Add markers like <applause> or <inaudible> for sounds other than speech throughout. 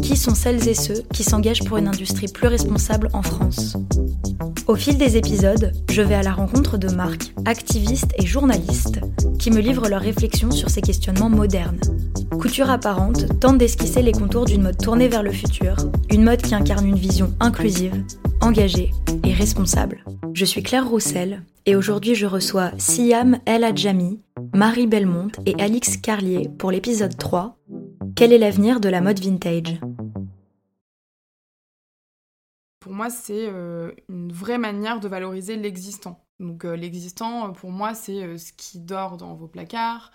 Qui sont celles et ceux qui s'engagent pour une industrie plus responsable en France Au fil des épisodes, je vais à la rencontre de marques, activistes et journalistes qui me livrent leurs réflexions sur ces questionnements modernes. Couture apparente tente d'esquisser les contours d'une mode tournée vers le futur, une mode qui incarne une vision inclusive, engagée et responsable. Je suis Claire Roussel et aujourd'hui je reçois Siam El Adjami, Marie Belmont et Alix Carlier pour l'épisode 3 Quel est l'avenir de la mode vintage? Pour moi, c'est euh, une vraie manière de valoriser l'existant. Donc euh, l'existant, pour moi, c'est euh, ce qui dort dans vos placards,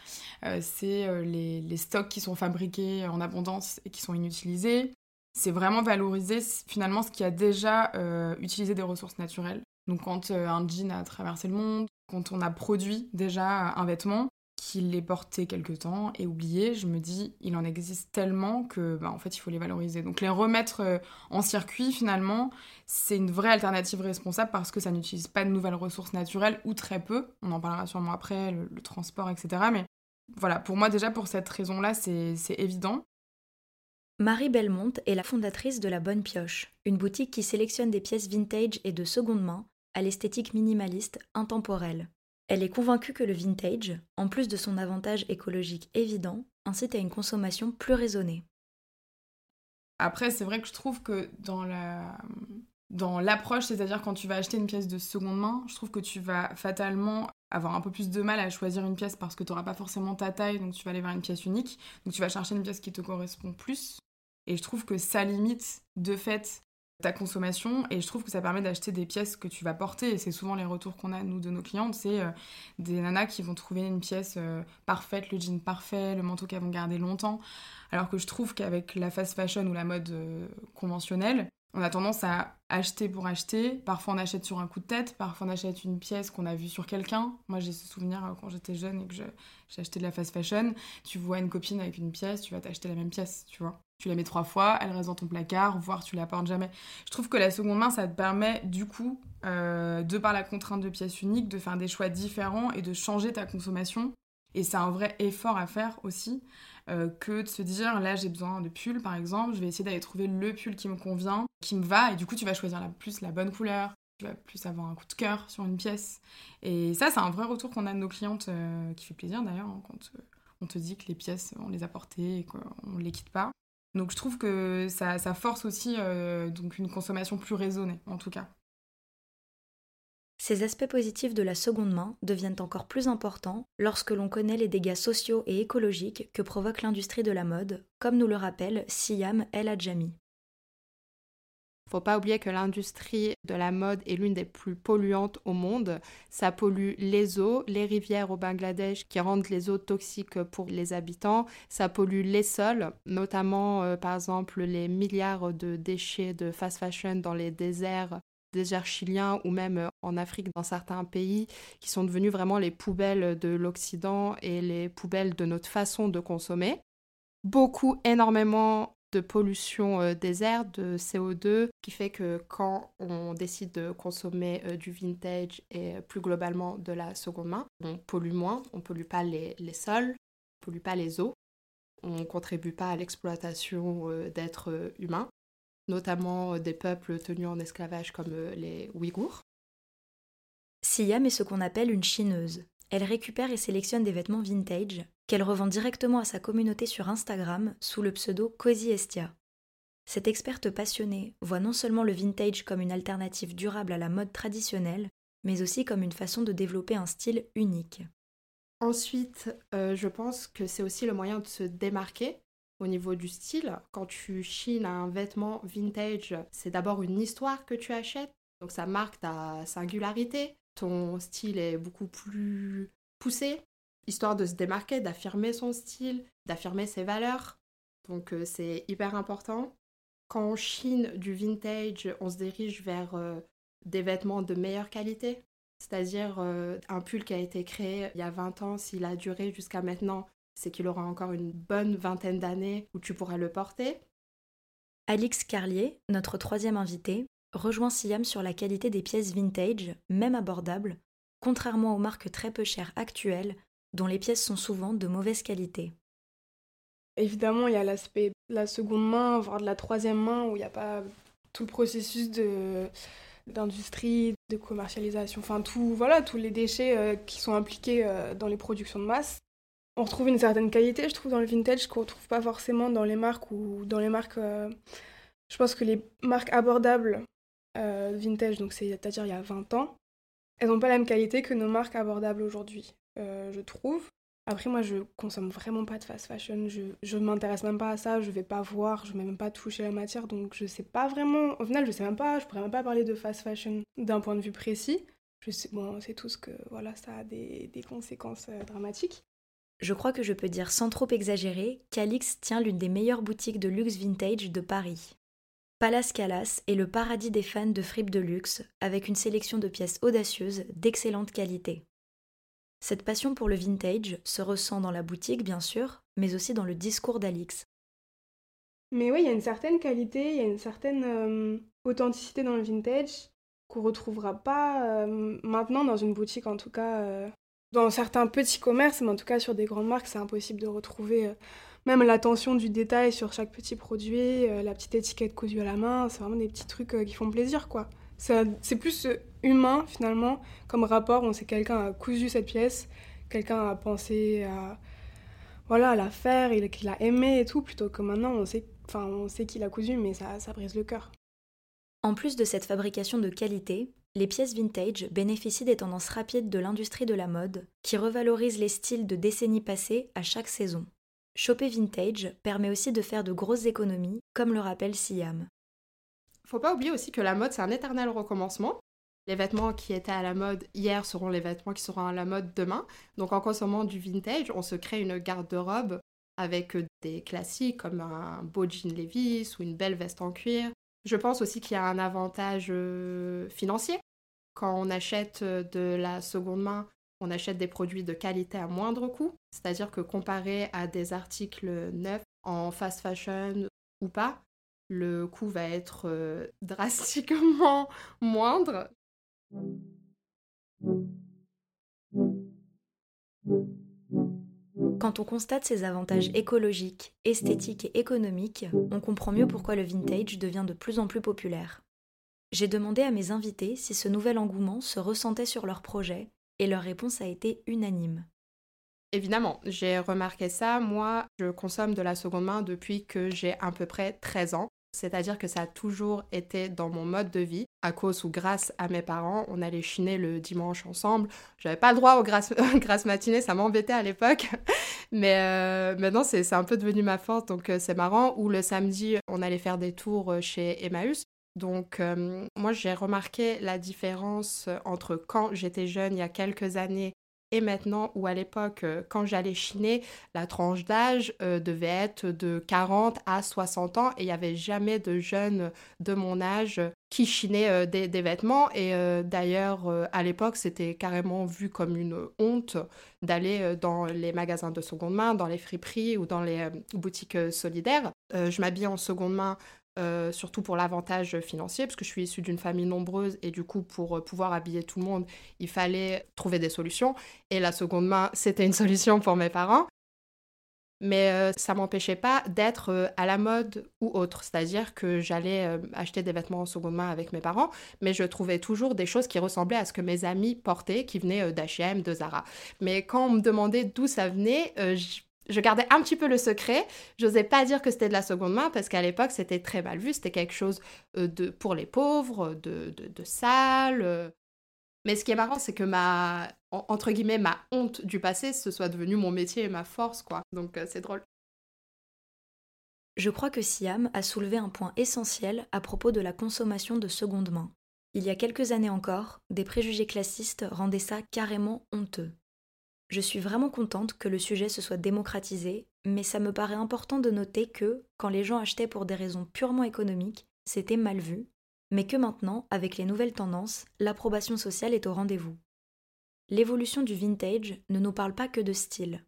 c'est les, les, stocks qui sont fabriqués en abondance et qui sont inutilisés. C'est vraiment valoriser finalement ce qui a déjà utilisé des ressources naturelles. Donc quand euh, un jean a traversé le monde, quand on a produit déjà un vêtement, qu'il est porté quelque temps et oublié, je me dis, il en existe tellement que, bah, en fait, il faut les valoriser. Donc les remettre euh, en circuit, finalement, c'est une vraie alternative responsable parce que ça n'utilise pas de nouvelles ressources naturelles ou très peu. On en parlera sûrement après, le, le transport, etc. Mais voilà, pour moi, déjà, pour cette raison-là, c'est évident. Marie Belmont est la fondatrice de La Bonne Pioche, une boutique qui sélectionne des pièces vintage et de seconde main à l'esthétique minimaliste intemporelle. Elle est convaincue que le vintage, en plus de son avantage écologique évident, incite à une consommation plus raisonnée. Après, c'est vrai que je trouve que dans la dans l'approche, c'est-à-dire quand tu vas acheter une pièce de seconde main, je trouve que tu vas fatalement avoir un peu plus de mal à choisir une pièce parce que tu n'auras pas forcément ta taille, donc tu vas aller vers une pièce unique. Donc tu vas chercher une pièce qui te correspond plus. Et je trouve que ça limite de fait ta consommation et je trouve que ça permet d'acheter des pièces que tu vas porter. Et c'est souvent les retours qu'on a nous de nos clientes. C'est euh, des nanas qui vont trouver une pièce euh, parfaite le jean parfait le manteau qu'elles vont garder longtemps. Alors que je trouve qu'avec la fast fashion ou la mode euh, conventionnelle on a tendance à acheter pour acheter. Parfois, on achète sur un coup de tête. Parfois, on achète une pièce qu'on a vue sur quelqu'un. Moi, j'ai ce souvenir euh, quand j'étais jeune et que j'ai acheté de la fast fashion. Tu vois une copine avec une pièce, tu vas t'acheter la même pièce, tu vois. Tu la mets trois fois, elle reste dans ton placard, voire tu la portes jamais. Je trouve que la seconde main, ça te permet, du coup, euh, de par la contrainte de pièces uniques, de faire des choix différents et de changer ta consommation. Et c'est un vrai effort à faire aussi. Euh, que de se dire là j'ai besoin de pull par exemple, je vais essayer d'aller trouver le pull qui me convient, qui me va, et du coup tu vas choisir la plus la bonne couleur, tu vas plus avoir un coup de cœur sur une pièce. Et ça c'est un vrai retour qu'on a de nos clientes euh, qui fait plaisir d'ailleurs hein, quand euh, on te dit que les pièces on les a portées et qu'on ne les quitte pas. Donc je trouve que ça, ça force aussi donc une consommation plus raisonnée en tout cas. Ces aspects positifs de la seconde main deviennent encore plus importants lorsque l'on connaît les dégâts sociaux et écologiques que provoque l'industrie de la mode, comme nous le rappelle Siam El Adjami. Faut pas oublier que l'industrie de la mode est l'une des plus polluantes au monde. Ça pollue les eaux, les rivières au Bangladesh qui rendent les eaux toxiques pour les habitants. Ça pollue les sols, notamment euh, par exemple les milliards de déchets de fast fashion dans les déserts déserts chiliens ou même euh, en Afrique dans certains pays qui sont devenus vraiment les poubelles de l'Occident et les poubelles de notre façon de consommer. Beaucoup, énormément de pollution euh, des airs, de CO2, qui fait que quand on décide de consommer euh, du vintage et plus globalement de la seconde main, on pollue moins, on pollue pas les, les sols, on pollue pas les eaux, on contribue pas à l'exploitation d'êtres humains notamment euh, des peuples tenus en esclavage comme euh, les Ouïghours. Siam est ce qu'on appelle une chineuse. Elle récupère et sélectionne des vêtements vintage qu'elle revend directement à sa communauté sur Instagram sous le pseudo Cozy Estia. Cette experte passionnée voit non seulement le vintage comme une alternative durable à la mode traditionnelle, mais aussi comme une façon de développer un style unique. Ensuite, euh, je pense que c'est aussi le moyen de se démarquer au niveau du style. Quand tu chines un vêtement vintage, c'est d'abord une histoire que tu achètes, donc ça marque ta singularité. Ton style est beaucoup plus poussé, histoire de se démarquer, d'affirmer son style, d'affirmer ses valeurs. Donc euh, c'est hyper important. Quand on chine du vintage, on se dirige vers euh, des vêtements de meilleure qualité. C'est-à-dire euh, un pull qui a été créé il y a 20 ans, s'il a duré jusqu'à maintenant, c'est qu'il aura encore une bonne vingtaine d'années où tu pourras le porter. Alix Carlier, notre troisième invité, rejoint Siam sur la qualité des pièces vintage, même abordables, contrairement aux marques très peu chères actuelles, dont les pièces sont souvent de mauvaise qualité. Évidemment, il y a l'aspect de la seconde main, voire de la troisième main, où il n'y a pas tout le processus de d'industrie, de commercialisation, enfin tout, voilà, tous les déchets euh, qui sont impliqués euh, dans les productions de masse. On retrouve une certaine qualité, je trouve, dans le vintage qu'on retrouve pas forcément dans les marques ou dans les marques. Euh, je pense que les marques abordables vintage, donc c'est-à-dire il y a 20 ans, elles n'ont pas la même qualité que nos marques abordables aujourd'hui, je trouve. Après, moi, je consomme vraiment pas de fast fashion. Je, je m'intéresse même pas à ça. Je vais pas voir. Je vais même pas toucher la matière. Donc, je sais pas vraiment. Au final, je sais même pas. Je pourrais même pas parler de fast fashion d'un point de vue précis. Je sais, bon, c'est tout ce que voilà, ça a des, des conséquences euh, dramatiques. Je crois que je peux dire sans trop exagérer qu'Alix tient l'une des meilleures boutiques de luxe vintage de Paris. Palace Calas est le paradis des fans de fripes de luxe, avec une sélection de pièces audacieuses d'excellente qualité. Cette passion pour le vintage se ressent dans la boutique, bien sûr, mais aussi dans le discours d'Alix. Mais oui, il y a une certaine qualité, il y a une certaine euh, authenticité dans le vintage qu'on retrouvera pas euh, maintenant dans une boutique, en tout cas euh, dans certains petits commerces, mais en tout cas sur des grandes marques, c'est impossible de retrouver même l'attention du détail sur chaque petit produit, la petite étiquette cousue à la main, c'est vraiment des petits trucs qui font plaisir, quoi. C'est plus euh, humain finalement comme rapport. On sait quelqu'un a cousu cette pièce, quelqu'un a pensé à voilà la faire, qu'il a aimé et tout, plutôt que maintenant on sait, enfin on sait qu'il a cousu, mais ça, ça brise le cœur. En plus de cette fabrication de qualité, les pièces vintage bénéficient des tendances rapides de l'industrie de la mode, qui revalorisent les styles de décennies passées à chaque saison. Choper vintage permet aussi de faire de grosses économies, comme le rappelle Siam. Faut pas oublier aussi que la mode, c'est un éternel recommencement. Les vêtements qui étaient à la mode hier seront les vêtements qui seront à la mode demain. Donc en consommant du vintage, on se crée une garde-robe avec des classiques comme un beau jean Levi's ou une belle veste en cuir. Je pense aussi qu'il y a un avantage euh, financier. Quand on achète de la seconde main, on achète des produits de qualité à moindre coût. C'est-à-dire que comparé à des articles neufs en fast fashion ou pas, le coût va être euh, <laughs> drastiquement moindre. Quand on constate ces avantages écologiques, esthétiques et économiques, on comprend mieux pourquoi le vintage devient de plus en plus populaire. J'ai demandé à mes invités si ce nouvel engouement se ressentait sur leurs projets, et leur réponse a été unanime. Évidemment, j'ai remarqué ça. Moi, je consomme de la seconde main depuis que j'ai à peu près 13 ans. C'est-à-dire que ça a toujours été dans mon mode de vie. À cause ou grâce à mes parents, on allait chiner le dimanche ensemble. J'avais pas le droit aux <laughs> grâces, matinées, ça m'embêtait à l'époque. <laughs> Mais euh, maintenant, c'est un peu devenu ma force, donc euh, c'est marrant. Ou le samedi, on allait faire des tours euh, chez Emmaüs. Donc, moi, j'ai remarqué la différence entre quand j'étais jeune, il y a quelques années, et maintenant, ou à l'époque, euh, quand j'allais chiner, la tranche d'âge euh, devait être de 40 à 60 ans et il n'y avait jamais de jeunes de mon âge qui chinaient euh, des, vêtements. Et d'ailleurs, à l'époque, c'était carrément vu comme une honte d'aller dans les magasins de seconde main, dans les friperies ou dans les boutiques solidaires. je m'habille en seconde main euh, surtout pour l'avantage financier, parce que je suis issue d'une famille nombreuse et du coup, pour euh, pouvoir habiller tout le monde, il fallait trouver des solutions. Et la seconde main, <laughs> c'était une solution pour mes parents. Mais euh, ça m'empêchait pas d'être à la mode ou autre. C'est-à-dire que j'allais acheter des vêtements en seconde main avec mes parents, mais je trouvais toujours des choses qui ressemblaient à ce que mes amis portaient, qui venaient d'H&M, de Zara. Mais quand on me demandait d'où ça venait, je gardais un petit peu le secret. J'osais pas dire que c'était de la seconde main parce qu'à l'époque, c'était très mal vu. C'était quelque chose euh, de, pour les pauvres, de, de, sale. Euh. Mais ce qui est marrant, c'est que ma, entre guillemets, ma honte du passé, ce soit devenu mon métier et ma force, quoi. Donc euh, c'est drôle. Je crois que Siam a soulevé un point essentiel à propos de la consommation de seconde main. Il y a quelques années encore, des préjugés classistes rendaient ça carrément honteux. Je suis vraiment contente que le sujet se soit démocratisé, mais ça me paraît important de noter que, quand les gens achetaient pour des raisons purement économiques, c'était mal vu, mais que maintenant, avec les nouvelles tendances, l'approbation sociale est au rendez-vous. L'évolution du vintage ne nous parle pas que de style,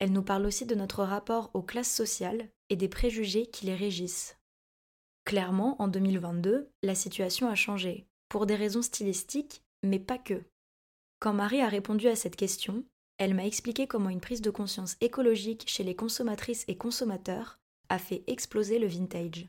elle nous parle aussi de notre rapport aux classes sociales et des préjugés qui les régissent. Clairement, en 2022, la situation a changé, pour des raisons stylistiques, mais pas que. Quand Marie a répondu à cette question, elle m'a expliqué comment une prise de conscience écologique chez les consommatrices et consommateurs a fait exploser le vintage.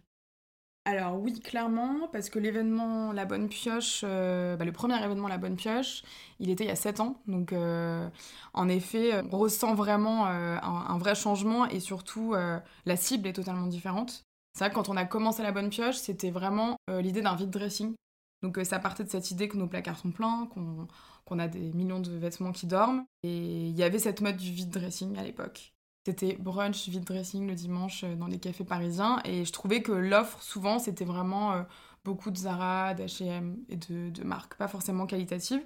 Alors oui, clairement, parce que l'événement La Bonne Pioche, euh, bah, le premier événement La Bonne Pioche, il était il y a 7 ans. Donc euh, en effet, on ressent vraiment euh, un, vrai changement et surtout la cible est totalement différente. C'est vrai que quand on a commencé La Bonne Pioche, c'était vraiment l'idée d'un vide dressing. Donc ça partait de cette idée que nos placards sont pleins, qu'on a des millions de vêtements qui dorment. Et il y avait cette mode du vide dressing à l'époque. C'était brunch, vide dressing le dimanche euh, dans les cafés parisiens. Et je trouvais que l'offre, souvent, c'était vraiment euh, beaucoup de Zara, d'H&M et de, marques pas forcément qualitatives.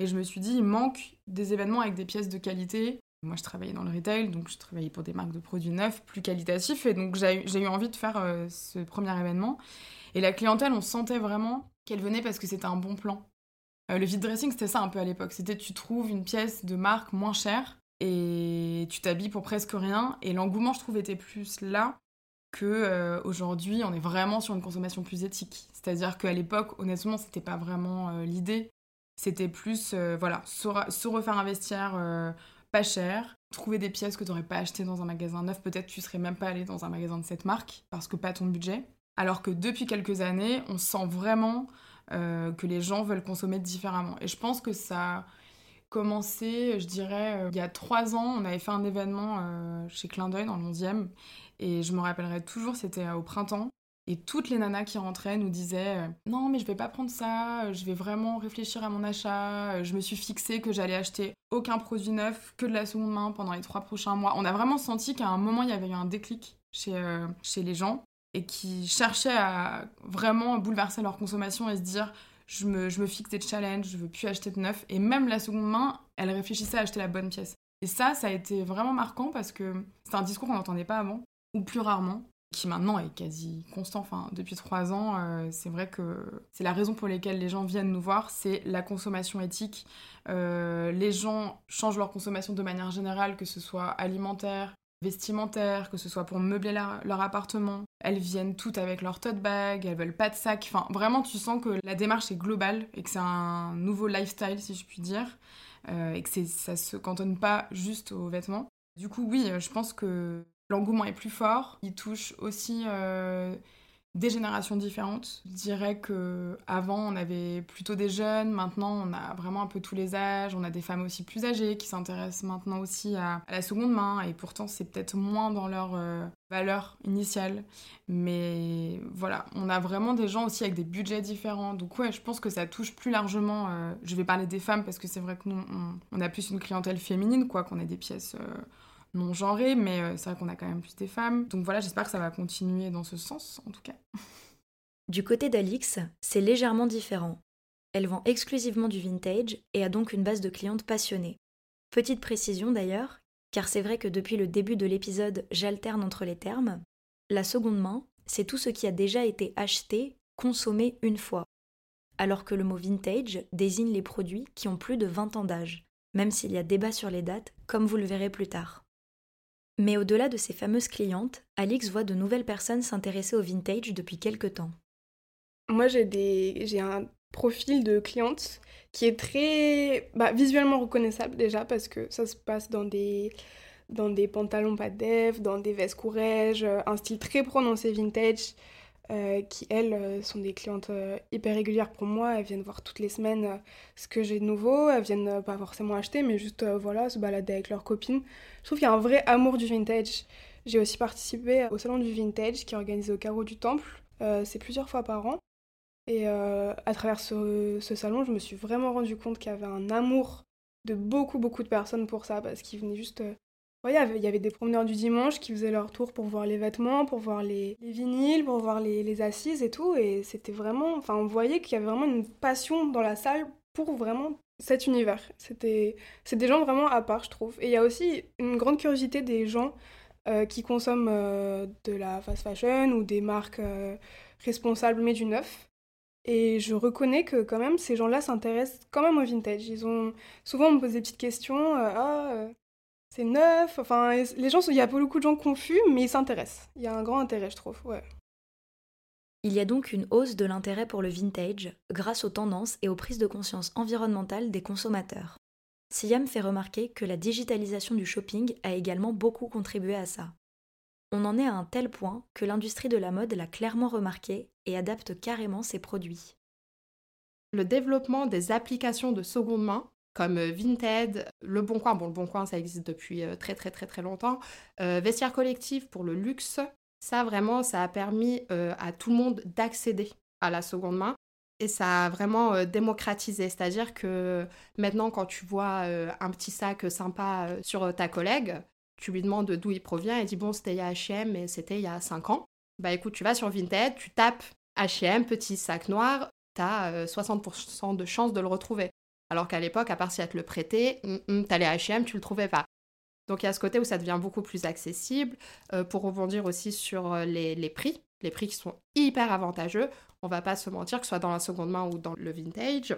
Et je me suis dit, il manque des événements avec des pièces de qualité. Moi, je travaillais dans le retail, donc je travaillais pour des marques de produits neufs, plus qualitatifs. Et donc, j'ai eu envie de faire euh, ce premier événement. Et la clientèle, on sentait vraiment qu'elle venait parce que c'était un bon plan. le vide dressing, c'était ça un peu à l'époque. C'était tu trouves une pièce de marque moins chère et tu t'habilles pour presque rien. Et l'engouement, je trouve, était plus là que euh, aujourd'hui, on est vraiment sur une consommation plus éthique. C'est-à-dire qu'à l'époque, honnêtement, c'était pas vraiment euh, l'idée. C'était plus, euh, voilà, se, refaire un vestiaire pas cher, trouver des pièces que tu n'aurais pas achetées dans un magasin neuf. Peut-être tu serais même pas allé dans un magasin de cette marque parce que pas ton budget. Alors que depuis quelques années, on sent vraiment que les gens veulent consommer différemment. Et je pense que ça commencé, je dirais, euh, il y a trois ans, on avait fait un événement euh, chez Clin d'œil dans le 11e. Et je me rappellerai toujours, c'était euh, au printemps. Et toutes les nanas qui rentraient nous disaient Non, mais je vais pas prendre ça, je vais vraiment réfléchir à mon achat. Je me suis fixée que j'allais acheter aucun produit neuf, que de la seconde main pendant les trois prochains mois. On a vraiment senti qu'à un moment, il y avait eu un déclic chez, chez les gens et qui cherchaient à vraiment bouleverser leur consommation et se dire je me, je me fixe des challenges, je veux plus acheter de neuf. Et même la seconde main, elle réfléchissait à acheter la bonne pièce. Et ça, ça a été vraiment marquant parce que c'est un discours qu'on n'entendait pas avant, ou plus rarement, qui maintenant est quasi constant. Enfin, depuis trois ans, euh, c'est vrai que c'est la raison pour laquelle les gens viennent nous voir, c'est la consommation éthique. Euh, les gens changent leur consommation de manière générale, que ce soit alimentaire, vestimentaires, que ce soit pour meubler leur appartement. Elles viennent toutes avec leur tote bag, elles veulent pas de sac. Enfin, vraiment, tu sens que la démarche est globale et que c'est un nouveau lifestyle, si je puis dire, euh, et que ça se cantonne pas juste aux vêtements. Du coup, oui, je pense que l'engouement est plus fort. Il touche aussi euh, des générations différentes. Je dirais que avant on avait plutôt des jeunes, maintenant on a vraiment un peu tous les âges, on a des femmes aussi plus âgées qui s'intéressent maintenant aussi à, la seconde main et pourtant c'est peut-être moins dans leur euh, valeur initiale. Mais voilà, on a vraiment des gens aussi avec des budgets différents. Donc ouais, je pense que ça touche plus largement, euh, je vais parler des femmes parce que c'est vrai que nous on, a plus une clientèle féminine, quoi, qu'on a des pièces... Euh, non genré, mais euh, c'est vrai qu'on a quand même plus des femmes. Donc voilà, j'espère que ça va continuer dans ce sens, en tout cas. <laughs> Du côté d'Alix, c'est légèrement différent. Elle vend exclusivement du vintage et a donc une base de clientes passionnées. Petite précision d'ailleurs, car c'est vrai que depuis le début de l'épisode j'alterne entre les termes, la seconde main, c'est tout ce qui a déjà été acheté, consommé une fois, alors que le mot vintage désigne les produits qui ont plus de 20 ans d'âge, même s'il y a débat sur les dates, comme vous le verrez plus tard. Mais au-delà de ces fameuses clientes, Alix voit de nouvelles personnes s'intéresser au vintage depuis quelques temps. Moi, j'ai un profil de cliente qui est très bah, visuellement reconnaissable déjà parce que ça se passe dans des dans des pantalons pas de dans des vestes courrèges, un style très prononcé vintage. Euh, qui elles euh, sont des clientes euh, hyper régulières pour moi. Elles viennent voir toutes les semaines ce que j'ai de nouveau. Elles viennent pas forcément acheter, mais juste voilà, se balader avec leurs copines. Je trouve qu'il y a un vrai amour du vintage. J'ai aussi participé au salon du vintage qui est organisé au carreau du Temple. c'est plusieurs fois par an. Et à travers ce, ce, salon, je me suis vraiment rendu compte qu'il y avait un amour de beaucoup, beaucoup de personnes pour ça, parce qu'ils venaient juste il y avait des promeneurs du dimanche qui faisaient leur tour pour voir les vêtements, pour voir les, vinyles, pour voir les, assises et tout. Et c'était vraiment. Enfin, on voyait qu'il y avait vraiment une passion dans la salle pour vraiment cet univers. C'était c'est des gens vraiment à part, je trouve. Et il y a aussi une grande curiosité des gens qui consomment de la fast fashion ou des marques responsables mais du neuf. Et je reconnais que quand même ces gens-là s'intéressent quand même au vintage. Ils ont souvent on me pose des petites questions. ah, c'est neuf. Enfin, les gens, il y a beaucoup de gens confus, mais ils s'intéressent. Il y a un grand intérêt, je trouve. Ouais. Il y a donc une hausse de l'intérêt pour le vintage grâce aux tendances et aux prises de conscience environnementales des consommateurs. Siam fait remarquer que la digitalisation du shopping a également beaucoup contribué à ça. On en est à un tel point que l'industrie de la mode l'a clairement remarqué et adapte carrément ses produits. Le développement des applications de seconde main comme euh, Vinted, Le Bon Coin, bon Le Bon Coin ça existe depuis euh, très très très très longtemps, euh, Vestiaire Collectif pour le luxe, ça vraiment ça a permis à tout le monde d'accéder à la seconde main. Et ça a vraiment démocratisé, c'est-à-dire que maintenant quand tu vois un petit sac sympa sur ta collègue, tu lui demandes d'où il provient, et dit bon c'était il y a H&M et c'était il y a 5 ans. Bah écoute, tu vas sur Vinted, tu tapes H&M, petit sac noir, tu as 60% de chances de le retrouver. Alors qu'à l'époque, à part si elle te le prêtait, mm, mm, t'allais à H&M, tu le trouvais pas. Donc il y a ce côté où ça devient beaucoup plus accessible. Euh, pour rebondir aussi sur euh, les, prix, les prix qui sont hyper avantageux. On va pas se mentir, que ce soit dans la seconde main ou dans le vintage.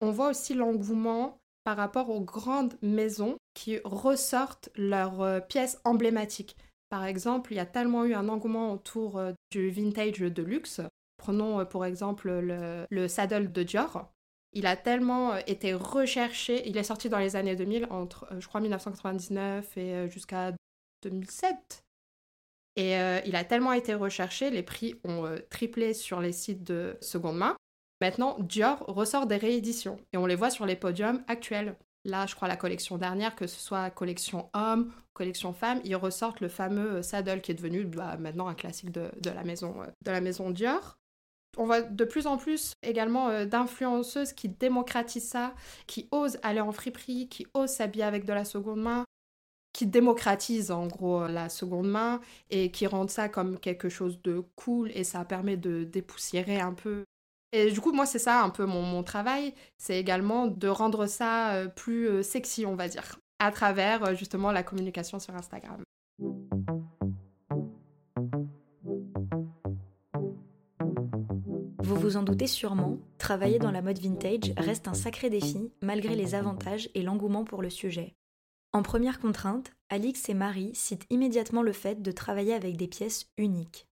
On voit aussi l'engouement par rapport aux grandes maisons qui ressortent leurs euh, pièces emblématiques. Par exemple, il y a tellement eu un engouement autour du vintage de luxe. Prenons pour exemple le, le saddle de Dior, il a tellement euh, été recherché. Il est sorti dans les années 2000, entre, euh, je crois, 1999 et euh, jusqu'à 2007. Et il a tellement été recherché, les prix ont triplé sur les sites de seconde main. Maintenant, Dior ressort des rééditions et on les voit sur les podiums actuels. Là, je crois la collection dernière, que ce soit collection homme, collection femme, ils ressortent le fameux saddle qui est devenu bah, maintenant un classique de, la maison, de la maison Dior on voit de plus en plus également euh, d'influenceuses qui démocratisent ça, qui osent aller en friperie, qui osent s'habiller avec de la seconde main, qui démocratisent en gros la seconde main et qui rendent ça comme quelque chose de cool et ça permet de dépoussiérer un peu. Et du coup, moi, c'est ça un peu mon, travail, c'est également de rendre ça euh, plus euh, sexy, on va dire, à travers justement la communication sur Instagram. Vous en doutez sûrement, travailler dans la mode vintage reste un sacré défi malgré les avantages et l'engouement pour le sujet. En première contrainte, Alix et Marie citent immédiatement le fait de travailler avec des pièces uniques.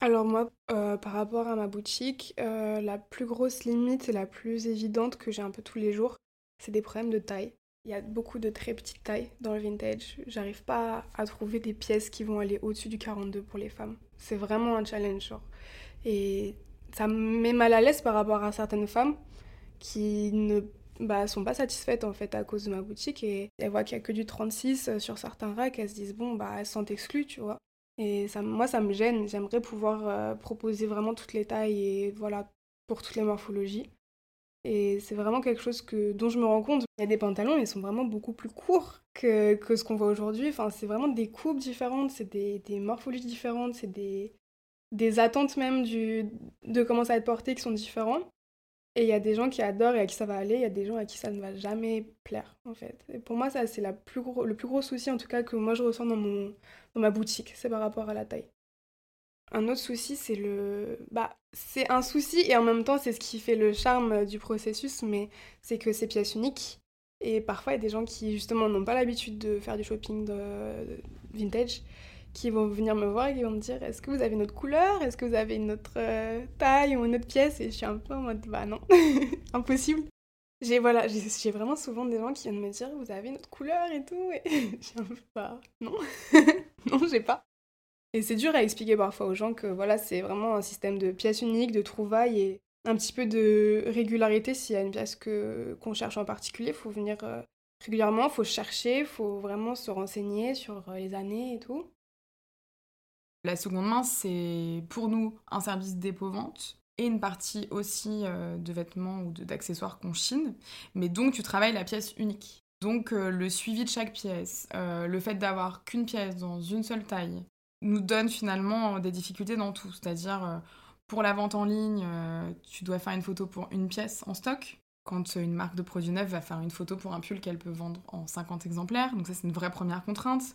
Alors moi, euh, par rapport à ma boutique, euh, la plus grosse limite et la plus évidente que j'ai un peu tous les jours, c'est des problèmes de taille. Il y a beaucoup de très petites tailles dans le vintage. J'arrive pas à trouver des pièces qui vont aller au-dessus du 42 pour les femmes. C'est vraiment un challenge. Ça me met mal à l'aise par rapport à certaines femmes qui ne bah, sont pas satisfaites en fait à cause de ma boutique et elles voient qu'il y a que du 36 euh, sur certains racks, elles se disent bon bah elles sont exclues, tu vois. Et ça, moi ça me gêne, j'aimerais pouvoir euh, proposer vraiment toutes les tailles et voilà pour toutes les morphologies. Et c'est vraiment quelque chose que, dont je me rends compte. Il y a des pantalons, ils sont vraiment beaucoup plus courts que, que ce qu'on voit aujourd'hui. Enfin, c'est vraiment des coupes différentes, c'est des, des morphologies différentes, c'est des, des attentes même de comment ça va être porté qui sont différents. Et il y a des gens qui adorent et à qui ça va aller, il y a des gens à qui ça ne va jamais plaire, en fait. Et pour moi, ça, c'est le plus gros souci, en tout cas, que moi je ressens dans, mon, dans ma boutique, c'est par rapport à la taille. Un autre souci, c'est le. Bah, c'est un souci et en même temps, c'est ce qui fait le charme du processus, mais c'est que c'est pièces uniques. Et parfois, il y a des gens qui, justement, n'ont pas l'habitude de faire du shopping de vintage qui vont venir me voir et qui vont me dire est-ce que vous avez une autre couleur? Est-ce que vous avez une autre euh, taille ou une autre pièce? Et je suis un peu en mode bah non, <laughs> impossible. J'ai voilà, j'ai vraiment souvent des gens qui viennent me dire vous avez une autre couleur et tout et <laughs> suis un peu bah non. <laughs> non, j'ai pas. Et c'est dur à expliquer parfois aux gens que voilà, c'est vraiment un système de pièces uniques, de trouvailles et un petit peu de régularité s'il y a une pièce que qu'on cherche en particulier, il faut venir euh, régulièrement, il faut chercher, il faut vraiment se renseigner sur euh, les années et tout. La seconde main, c'est pour nous un service dépôt-vente et une partie aussi euh, de vêtements ou d'accessoires qu'on chine. Mais donc, tu travailles la pièce unique. Donc, euh, le suivi de chaque pièce, euh, le fait d'avoir qu'une pièce dans une seule taille, nous donne finalement des difficultés dans tout. C'est-à-dire, pour la vente en ligne, tu dois faire une photo pour une pièce en stock. Quand une marque de produits neufs va faire une photo pour un pull qu'elle peut vendre en 50 exemplaires. Donc, ça, c'est une vraie première contrainte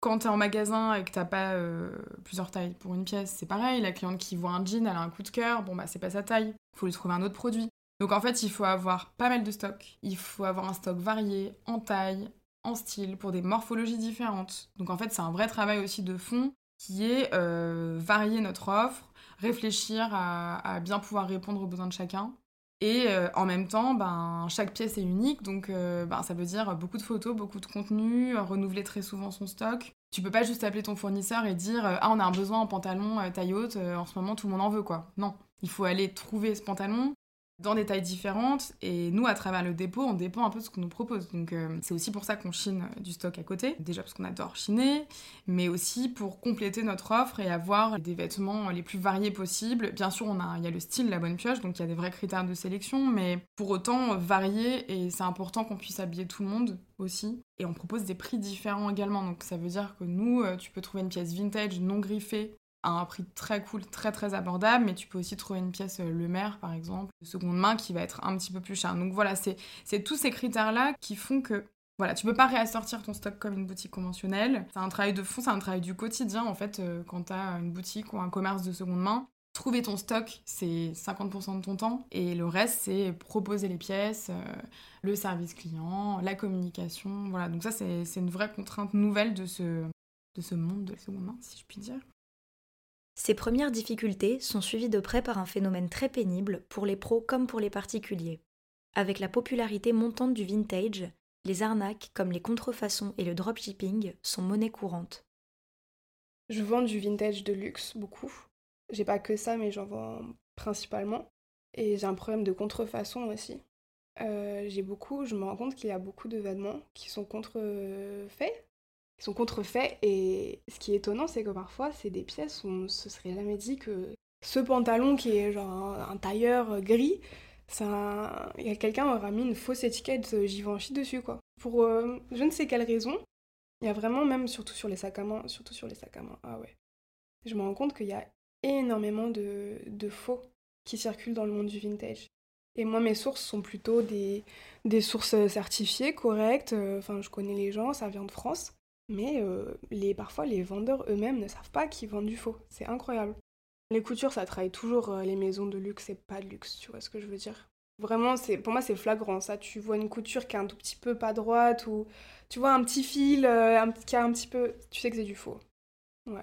Quand t'es en magasin et que t'as pas euh, plusieurs tailles pour une pièce, c'est pareil. La cliente qui voit un jean, elle a un coup de cœur, bon bah c'est pas sa taille, faut lui trouver un autre produit. Donc en fait, il faut avoir pas mal de stock. Il faut avoir un stock varié, en taille, en style, pour des morphologies différentes. Donc en fait, c'est un vrai travail aussi de fond qui est euh, varier notre offre, réfléchir à, bien pouvoir répondre aux besoins de chacun. Et euh, en même temps, ben, chaque pièce est unique, donc euh, ben, ça veut dire beaucoup de photos, beaucoup de contenu, renouveler très souvent son stock. Tu peux pas juste appeler ton fournisseur et dire Ah, on a un besoin en pantalon taille haute, en ce moment tout le monde en veut, quoi. Non, il faut aller trouver ce pantalon, dans des tailles différentes. Et nous, à travers le dépôt, on dépend un peu de ce qu'on nous propose. Donc euh, c'est aussi pour ça qu'on chine du stock à côté. Déjà parce qu'on adore chiner, mais aussi pour compléter notre offre et avoir des vêtements les plus variés possibles. Bien sûr, on a, il y a le style, la bonne pioche, donc il y a des vrais critères de sélection, mais pour autant varier et c'est important qu'on puisse habiller tout le monde aussi. Et on propose des prix différents également. Donc ça veut dire que nous, euh, tu peux trouver une pièce vintage non griffée à un prix très cool, très très abordable, mais tu peux aussi trouver une pièce euh, Le Maire par exemple, de seconde main qui va être un petit peu plus cher. Donc voilà, c'est tous ces critères-là qui font que voilà, tu peux pas réassortir ton stock comme une boutique conventionnelle. C'est un travail de fond, c'est un travail du quotidien en fait euh, quand tu as une boutique ou un commerce de seconde main. Trouver ton stock, c'est 50% de ton temps et le reste, c'est proposer les pièces, euh, le service client, la communication. Voilà, donc ça, c'est une vraie contrainte nouvelle de ce, de ce monde de seconde main, si je puis dire. Ces premières difficultés sont suivies de près par un phénomène très pénible pour les pros comme pour les particuliers. Avec la popularité montante du vintage, les arnaques comme les contrefaçons et le dropshipping sont monnaie courante. Je vends du vintage de luxe beaucoup. J'ai pas que ça, mais j'en vends principalement. Et j'ai un problème de contrefaçon aussi. Euh, j'ai beaucoup, je me rends compte qu'il y a beaucoup de vêtements qui sont contrefaits ils sont contrefaits. Et ce qui est étonnant, c'est que parfois, c'est des pièces où on se serait jamais dit que ce pantalon qui est genre un, tailleur gris, ça, quelqu'un aura mis une fausse étiquette Givenchy dessus, quoi. Pour euh, je ne sais quelle raison. Il y a vraiment, même surtout sur les sacs à main, surtout sur les sacs à main, ah ouais. Je me rends compte qu'il y a énormément de, de faux qui circulent dans le monde du vintage. Et moi, mes sources sont plutôt des, des sources certifiées, correctes. Enfin, je connais les gens, ça vient de France. Mais euh, les, parfois, les vendeurs eux-mêmes ne savent pas qu'ils vendent du faux. C'est incroyable. Les coutures, ça travaille toujours euh, les maisons de luxe et pas de luxe, tu vois ce que je veux dire Vraiment, c'est pour moi, c'est flagrant. Ça, tu vois une couture qui est un tout petit peu pas droite ou tu vois un petit fil euh, un, qui a un petit peu... Tu sais que c'est du faux. Ouais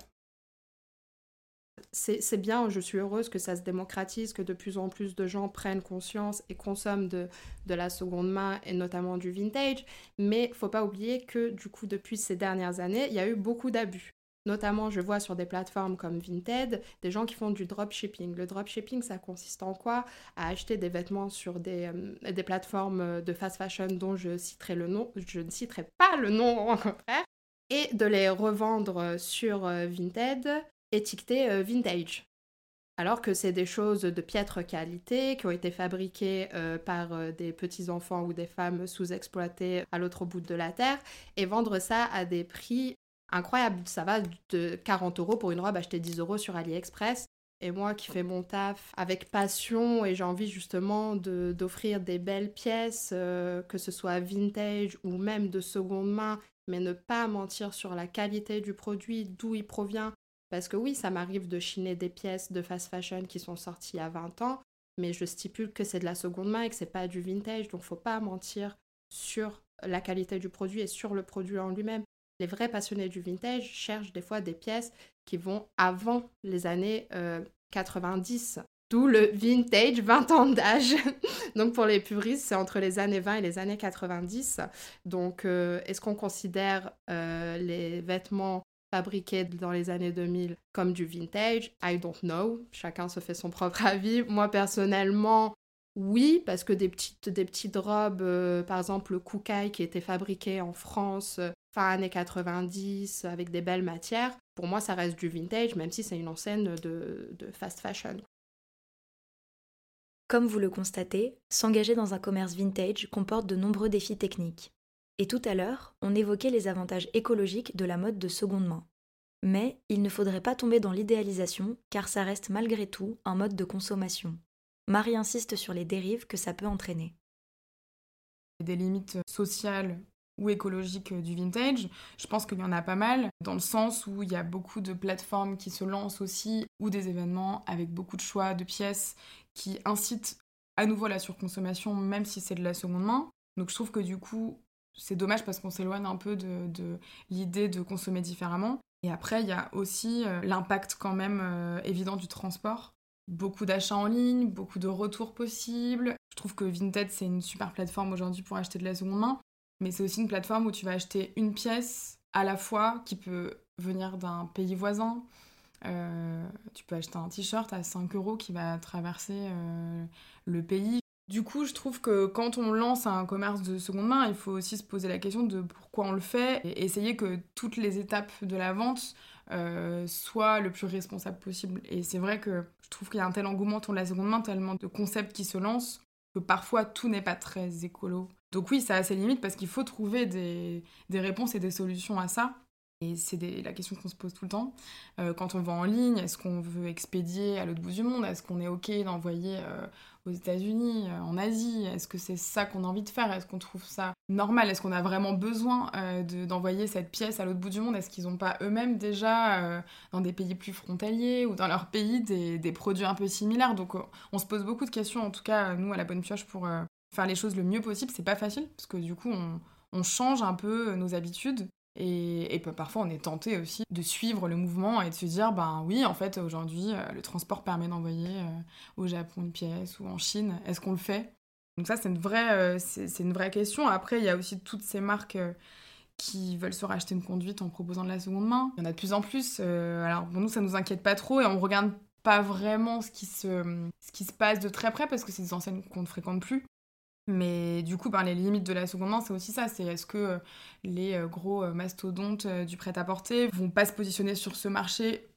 c'est bien, je suis heureuse que ça se démocratise, que de plus en plus de gens prennent conscience et consomment de, la seconde main et notamment du vintage. Mais faut pas oublier que du coup, depuis ces dernières années, il y a eu beaucoup d'abus. Notamment, je vois sur des plateformes comme Vinted, des gens qui font du dropshipping. Le dropshipping, ça consiste en quoi? À acheter des vêtements sur des, euh, des plateformes de fast fashion dont je citerai le nom, je ne citerai pas le nom au contraire, et de les revendre sur euh, Vinted étiqueté euh, vintage. Alors que c'est des choses de piètre qualité qui ont été fabriquées euh, par euh, des petits-enfants ou des femmes sous-exploitées à l'autre bout de la terre et vendre ça à des prix incroyables. Ça va de 40 euros pour une robe achetée 10 euros sur AliExpress. Et moi qui fais mon taf avec passion et j'ai envie justement d'offrir des belles pièces, que ce soit vintage ou même de seconde main, mais ne pas mentir sur la qualité du produit, d'où il provient, parce que oui, ça m'arrive de chiner des pièces de fast fashion qui sont sorties à 20 ans, mais je stipule que c'est de la seconde main et que c'est pas du vintage, donc faut pas mentir sur la qualité du produit et sur le produit en lui-même. Les vrais passionnés du vintage cherchent des fois des pièces qui vont avant les années 90. Euh, D'où le vintage 20 ans d'âge. <laughs> Donc pour les puristes, c'est entre les années 20 et les années 90. Donc euh, est-ce qu'on considère euh, les vêtements fabriqués dans les années 2000 comme du vintage. I don't know. Chacun se fait son propre <laughs> avis. Moi, personnellement, oui, parce que des petites, des petites robes, euh, par exemple le Kukai qui était fabriqué en France euh, fin années 90 avec des belles matières, pour moi ça reste du vintage, même si c'est une enseigne de, de fast fashion. Comme vous le constatez, s'engager dans un commerce vintage comporte de nombreux défis techniques. Et tout à l'heure, on évoquait les avantages écologiques de la mode de seconde main. Mais il ne faudrait pas tomber dans l'idéalisation, car ça reste malgré tout un mode de consommation. Marie insiste sur les dérives que ça peut entraîner. Des limites sociales ou écologique du vintage. Je pense qu'il y en a pas mal, dans le sens où il y a beaucoup de plateformes qui se lancent aussi, ou des événements avec beaucoup de choix de pièces qui incitent à nouveau la surconsommation, même si c'est de la seconde main. Donc je trouve que du coup, c'est dommage parce qu'on s'éloigne un peu de, l'idée de consommer différemment. Et après, il y a aussi euh, l'impact quand même euh, évident du transport. Beaucoup d'achats en ligne, beaucoup de retours possibles. Je trouve que Vinted, c'est une super plateforme aujourd'hui pour acheter de la seconde main. Mais c'est aussi une plateforme où tu vas acheter une pièce à la fois qui peut venir d'un pays voisin. Euh, tu peux acheter un t-shirt à 5 euros qui va traverser le pays. Du coup, je trouve que quand on lance un commerce de seconde main, il faut aussi se poser la question de pourquoi on le fait et essayer que toutes les étapes de la vente euh, soient le plus responsables possible. Et c'est vrai que je trouve qu'il y a un tel engouement autour de la seconde main, tellement de concepts qui se lancent, que parfois tout n'est pas très écolo. Donc oui, ça a ses limites parce qu'il faut trouver des, réponses et des solutions à ça. Et c'est la question qu'on se pose tout le temps. Euh, quand on va en ligne, est-ce qu'on veut expédier à l'autre bout du monde? Est-ce qu'on est OK d'envoyer euh, aux États-Unis, euh, en Asie? Est-ce que c'est ça qu'on a envie de faire? Est-ce qu'on trouve ça normal? Est-ce qu'on a vraiment besoin d'envoyer cette pièce à l'autre bout du monde? Est-ce qu'ils n'ont pas eux-mêmes déjà, dans des pays plus frontaliers ou dans leur pays, des, produits un peu similaires? Donc on se pose beaucoup de questions, en tout cas, nous, à la Bonne Pioche, pour faire les choses le mieux possible. C'est pas facile, parce que du coup, on change un peu nos habitudes. Et, parfois, on est tenté aussi de suivre le mouvement et de se dire, ben oui, en fait, aujourd'hui, euh, le transport permet d'envoyer euh, au Japon une pièce ou en Chine. Est-ce qu'on le fait? Donc ça, c'est une, vraie, euh, c'est une vraie question. Après, il y a aussi toutes ces marques qui veulent se racheter une conduite en proposant de la seconde main. Il y en a de plus en plus. alors, pour nous, ça nous inquiète pas trop et on regarde pas vraiment ce qui se, ce qui se passe de très près parce que c'est des enseignes qu'on ne fréquente plus. Mais du coup, les limites de la seconde main, c'est aussi ça. C'est est-ce que euh, les euh, gros euh, mastodontes du prêt-à-porter vont pas se positionner sur ce marché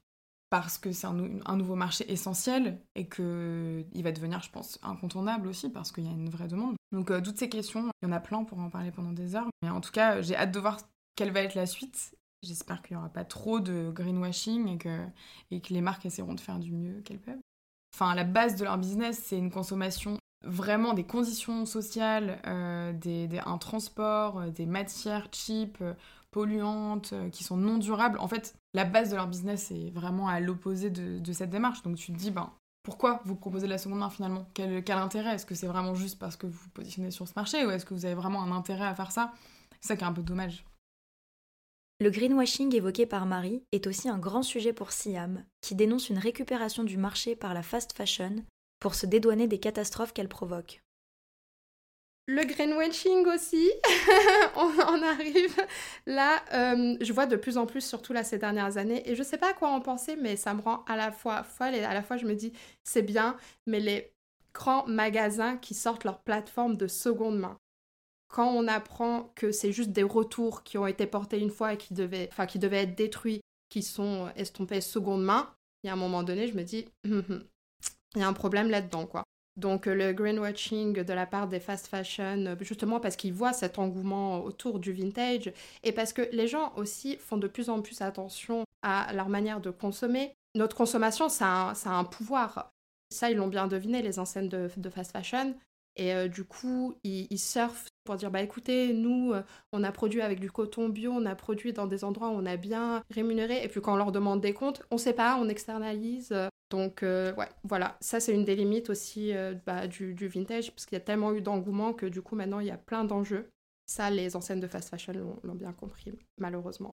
parce que c'est un, nouveau marché essentiel et qu'il va devenir, je pense, incontournable aussi parce qu'il y a une vraie demande. Donc toutes ces questions, il y en a plein pour en parler pendant des heures. Mais en tout cas, j'ai hâte de voir quelle va être la suite. J'espère qu'il n'y aura pas trop de greenwashing et que, et que les marques essaieront de faire du mieux qu'elles peuvent. Enfin, la base de leur business, c'est une consommation vraiment des conditions sociales, euh, un transport, euh, des matières cheap, euh, polluantes, qui sont non durables. En fait, la base de leur business est vraiment à l'opposé de, cette démarche. Donc tu te dis, ben, pourquoi vous proposez la seconde main finalement? Quel, quel intérêt? Est-ce que c'est vraiment juste parce que vous vous positionnez sur ce marché ou est-ce que vous avez vraiment un intérêt à faire ça? C'est ça qui est un peu dommage. Le greenwashing évoqué par Marie est aussi un grand sujet pour Siam, qui dénonce une récupération du marché par la fast fashion pour se dédouaner des catastrophes qu'elle provoque. Le greenwashing aussi, <laughs> on en arrive là. Euh, je vois de plus en plus, surtout là ces dernières années, et je sais pas à quoi en penser, mais ça me rend à la fois folle et à la fois je me dis c'est bien, mais les grands magasins qui sortent leur plateforme de seconde main. Quand on apprend que c'est juste des retours qui ont été portés une fois et qui devaient, enfin, qui devaient être détruits, qui sont estompés seconde main, il y a un moment donné, je me dis, hum, hum, il y a un problème là-dedans, quoi. Donc euh, le greenwashing de la part des fast fashion, euh, justement parce qu'ils voient cet engouement autour du vintage et parce que les gens aussi font de plus en plus attention à leur manière de consommer. Notre consommation, ça a un, pouvoir. Ça, ils l'ont bien deviné, les enseignes de, fast fashion. Et euh, du coup, ils, surfent pour dire, bah écoutez, nous, on a produit avec du coton bio, on a produit dans des endroits où on a bien rémunéré. Et puis quand on leur demande des comptes, on sait pas, on externalise. Donc, euh, ouais, voilà, ça c'est une des limites aussi euh, bah, du, vintage, parce qu'il y a tellement eu d'engouement que du coup maintenant il y a plein d'enjeux. Ça, les enseignes de fast fashion l'ont bien compris, malheureusement.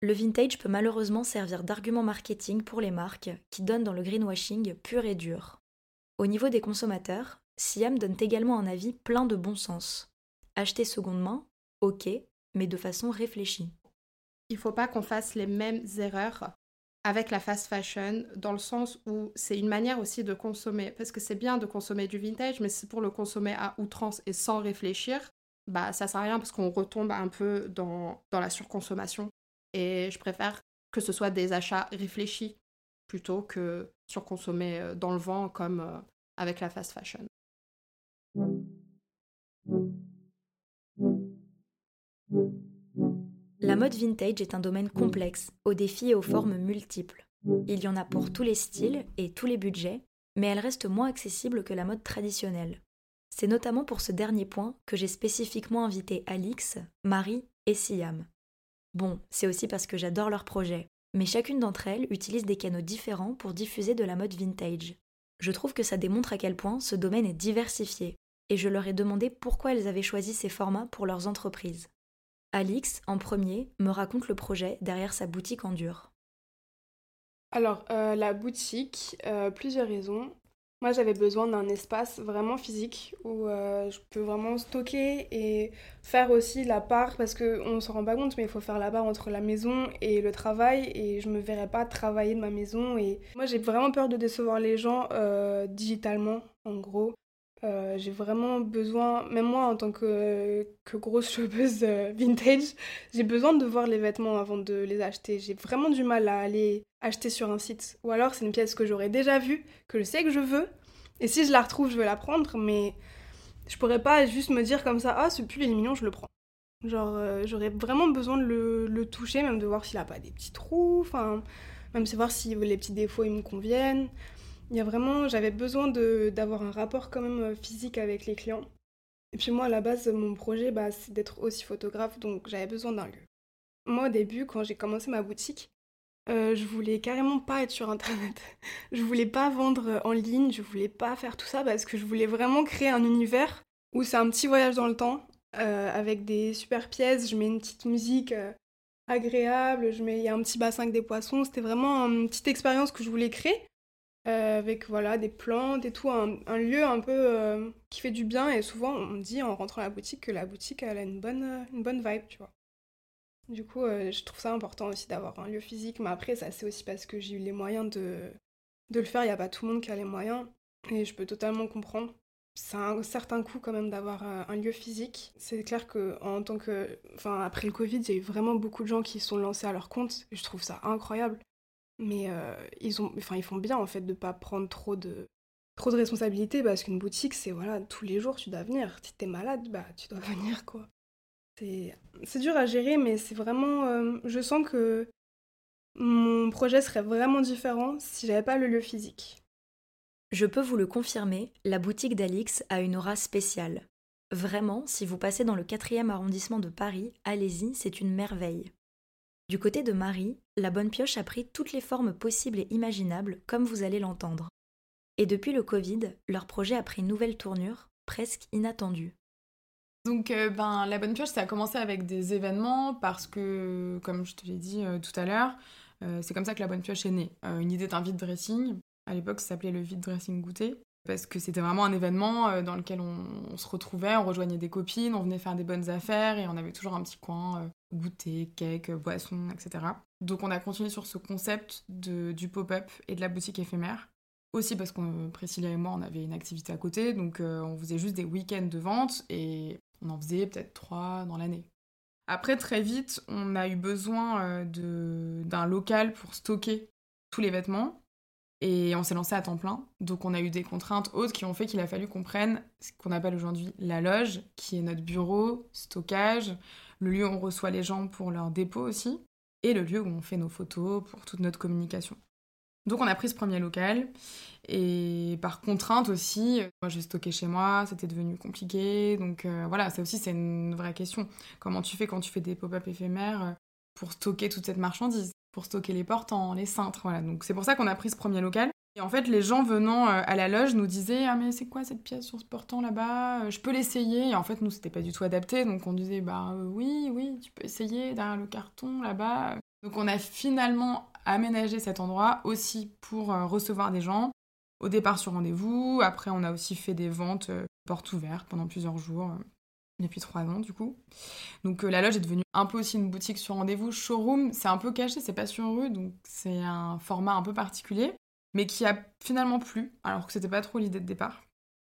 Le vintage peut malheureusement servir d'argument marketing pour les marques qui donnent dans le greenwashing pur et dur. Au niveau des consommateurs, Siam donne également un avis plein de bon sens. Acheter seconde main, ok, mais de façon réfléchie. Il ne faut pas qu'on fasse les mêmes erreurs avec la fast fashion, dans le sens où c'est une manière aussi de consommer, parce que c'est bien de consommer du vintage, mais c'est pour le consommer à outrance et sans réfléchir, bah ça sert à rien parce qu'on retombe un peu dans, dans la surconsommation. Et je préfère que ce soit des achats réfléchis plutôt que surconsommer euh, dans le vent comme euh, avec la fast fashion. La mode vintage est un domaine complexe, aux défis et aux formes multiples. Il y en a pour tous les styles et tous les budgets, mais elle reste moins accessible que la mode traditionnelle. C'est notamment pour ce dernier point que j'ai spécifiquement invité Alix, Marie et Siam. Bon, c'est aussi parce que j'adore leur projet, mais chacune d'entre elles utilise des canaux différents pour diffuser de la mode vintage. Je trouve que ça démontre à quel point ce domaine est diversifié, et je leur ai demandé pourquoi elles avaient choisi ces formats pour leurs entreprises. Alix, en premier, me raconte le projet derrière sa boutique en dur. Alors, euh, la boutique, euh, plusieurs raisons. Moi, j'avais besoin d'un espace vraiment physique où euh, je peux vraiment stocker et faire aussi la part, parce qu'on ne s'en rend pas compte, mais il faut faire la part entre la maison et le travail, et je me verrais pas travailler de ma maison. Et moi, j'ai vraiment peur de décevoir les gens digitalement, en gros. Euh, j'ai vraiment besoin, même moi en tant que, que grosse chopeuse vintage, j'ai besoin de voir les vêtements avant de les acheter. J'ai vraiment du mal à aller acheter sur un site. Ou alors c'est une pièce que j'aurais déjà vue, que je sais que je veux. Et si je la retrouve, je vais la prendre, mais je pourrais pas juste me dire comme ça, ah ce pull est mignon, je le prends. Genre euh, j'aurais vraiment besoin de le, toucher, même de voir s'il a pas des petits trous, enfin même de voir si les petits défauts ils me conviennent. Il y a vraiment, j'avais besoin d'avoir un rapport quand même euh, physique avec les clients. Et puis moi à la base mon projet bah, c'est d'être aussi photographe, donc j'avais besoin d'un lieu. Moi au début quand j'ai commencé ma boutique, euh, je voulais carrément pas être sur internet. <laughs> je voulais pas vendre en ligne, je voulais pas faire tout ça parce que je voulais vraiment créer un univers où c'est un petit voyage dans le temps euh, avec des super pièces. Je mets une petite musique euh, agréable, je mets il y a un petit bassin avec des poissons. C'était vraiment une petite expérience que je voulais créer avec voilà des plantes et tout, un, lieu un peu qui fait du bien. Et souvent on me dit en rentrant à la boutique que la boutique elle a une bonne une bonne vibe, tu vois. Du coup, euh, je trouve ça important aussi d'avoir un lieu physique, mais après, ça c'est aussi parce que j'ai eu les moyens de, de le faire. Il n'y a pas tout le monde qui a les moyens, et je peux totalement comprendre. C'est un certain coût quand même d'avoir euh, un lieu physique. C'est clair que en tant que, enfin après le Covid, il y a eu vraiment beaucoup de gens qui sont lancés à leur compte, je trouve ça incroyable. Mais euh, ils font bien en fait de pas prendre trop de trop de responsabilités parce qu'une boutique c'est voilà tous les jours tu dois venir. Si t'es malade, bah tu dois <laughs> venir quoi. C'est dur à gérer, mais c'est vraiment. Euh, je sens que mon projet serait vraiment différent si j'avais pas le lieu physique. Je peux vous le confirmer, la boutique d'Alix a une aura spéciale. Vraiment, si vous passez dans le 4e arrondissement de Paris, allez-y, c'est une merveille. Du côté de Marie, la bonne pioche a pris toutes les formes possibles et imaginables, comme vous allez l'entendre. Et depuis le Covid, leur projet a pris une nouvelle tournure, presque inattendue. Donc, euh, ben, la bonne pioche, ça a commencé avec des événements parce que, comme je te l'ai dit euh, tout à l'heure, euh, c'est comme ça que la bonne pioche est née. une idée d'un vide dressing. À l'époque, ça s'appelait le vide dressing goûter parce que c'était vraiment un événement dans lequel on, se retrouvait, on rejoignait des copines, on venait faire des bonnes affaires et on avait toujours un petit coin goûter, cake, boisson, etc. Donc, on a continué sur ce concept de, du pop-up et de la boutique éphémère. Aussi parce que Priscilla et moi, on avait une activité à côté, donc on faisait juste des week-ends de vente et on en faisait peut-être trois dans l'année. Après, très vite, on a eu besoin euh, d'un local pour stocker tous les vêtements. Et on s'est lancé à temps plein. Donc on a eu des contraintes autres qui ont fait qu'il a fallu qu'on prenne ce qu'on appelle aujourd'hui la loge, qui est notre bureau, stockage, le lieu où on reçoit les gens pour leur dépôt aussi, et le lieu où on fait nos photos pour toute notre communication. Donc on a pris ce premier local et par contrainte aussi, moi j'ai stocké chez moi, c'était devenu compliqué. Donc euh, voilà, ça aussi c'est une vraie question. Comment tu fais quand tu fais des pop-up éphémères euh, pour stocker toute cette marchandise, pour stocker les portants, les cintres, voilà. Donc c'est pour ça qu'on a pris ce premier local. Et en fait, les gens venant euh, à la loge nous disaient Ah, mais c'est quoi cette pièce sur ce portant là-bas? Je peux l'essayer. Et en fait, nous, c'était pas du tout adapté. Donc on disait Bah oui, oui, tu peux essayer derrière le carton là-bas. Donc on a finalement aménagé cet endroit aussi pour euh, recevoir des gens. Au départ sur rendez-vous, après on a aussi fait des ventes euh, portes ouvertes pendant plusieurs jours, euh, depuis trois ans du coup. Donc la loge est devenue un peu aussi une boutique sur rendez-vous. Showroom, c'est un peu caché, c'est pas sur rue, donc c'est un format un peu particulier, mais qui a finalement plu, alors que c'était pas trop l'idée de départ.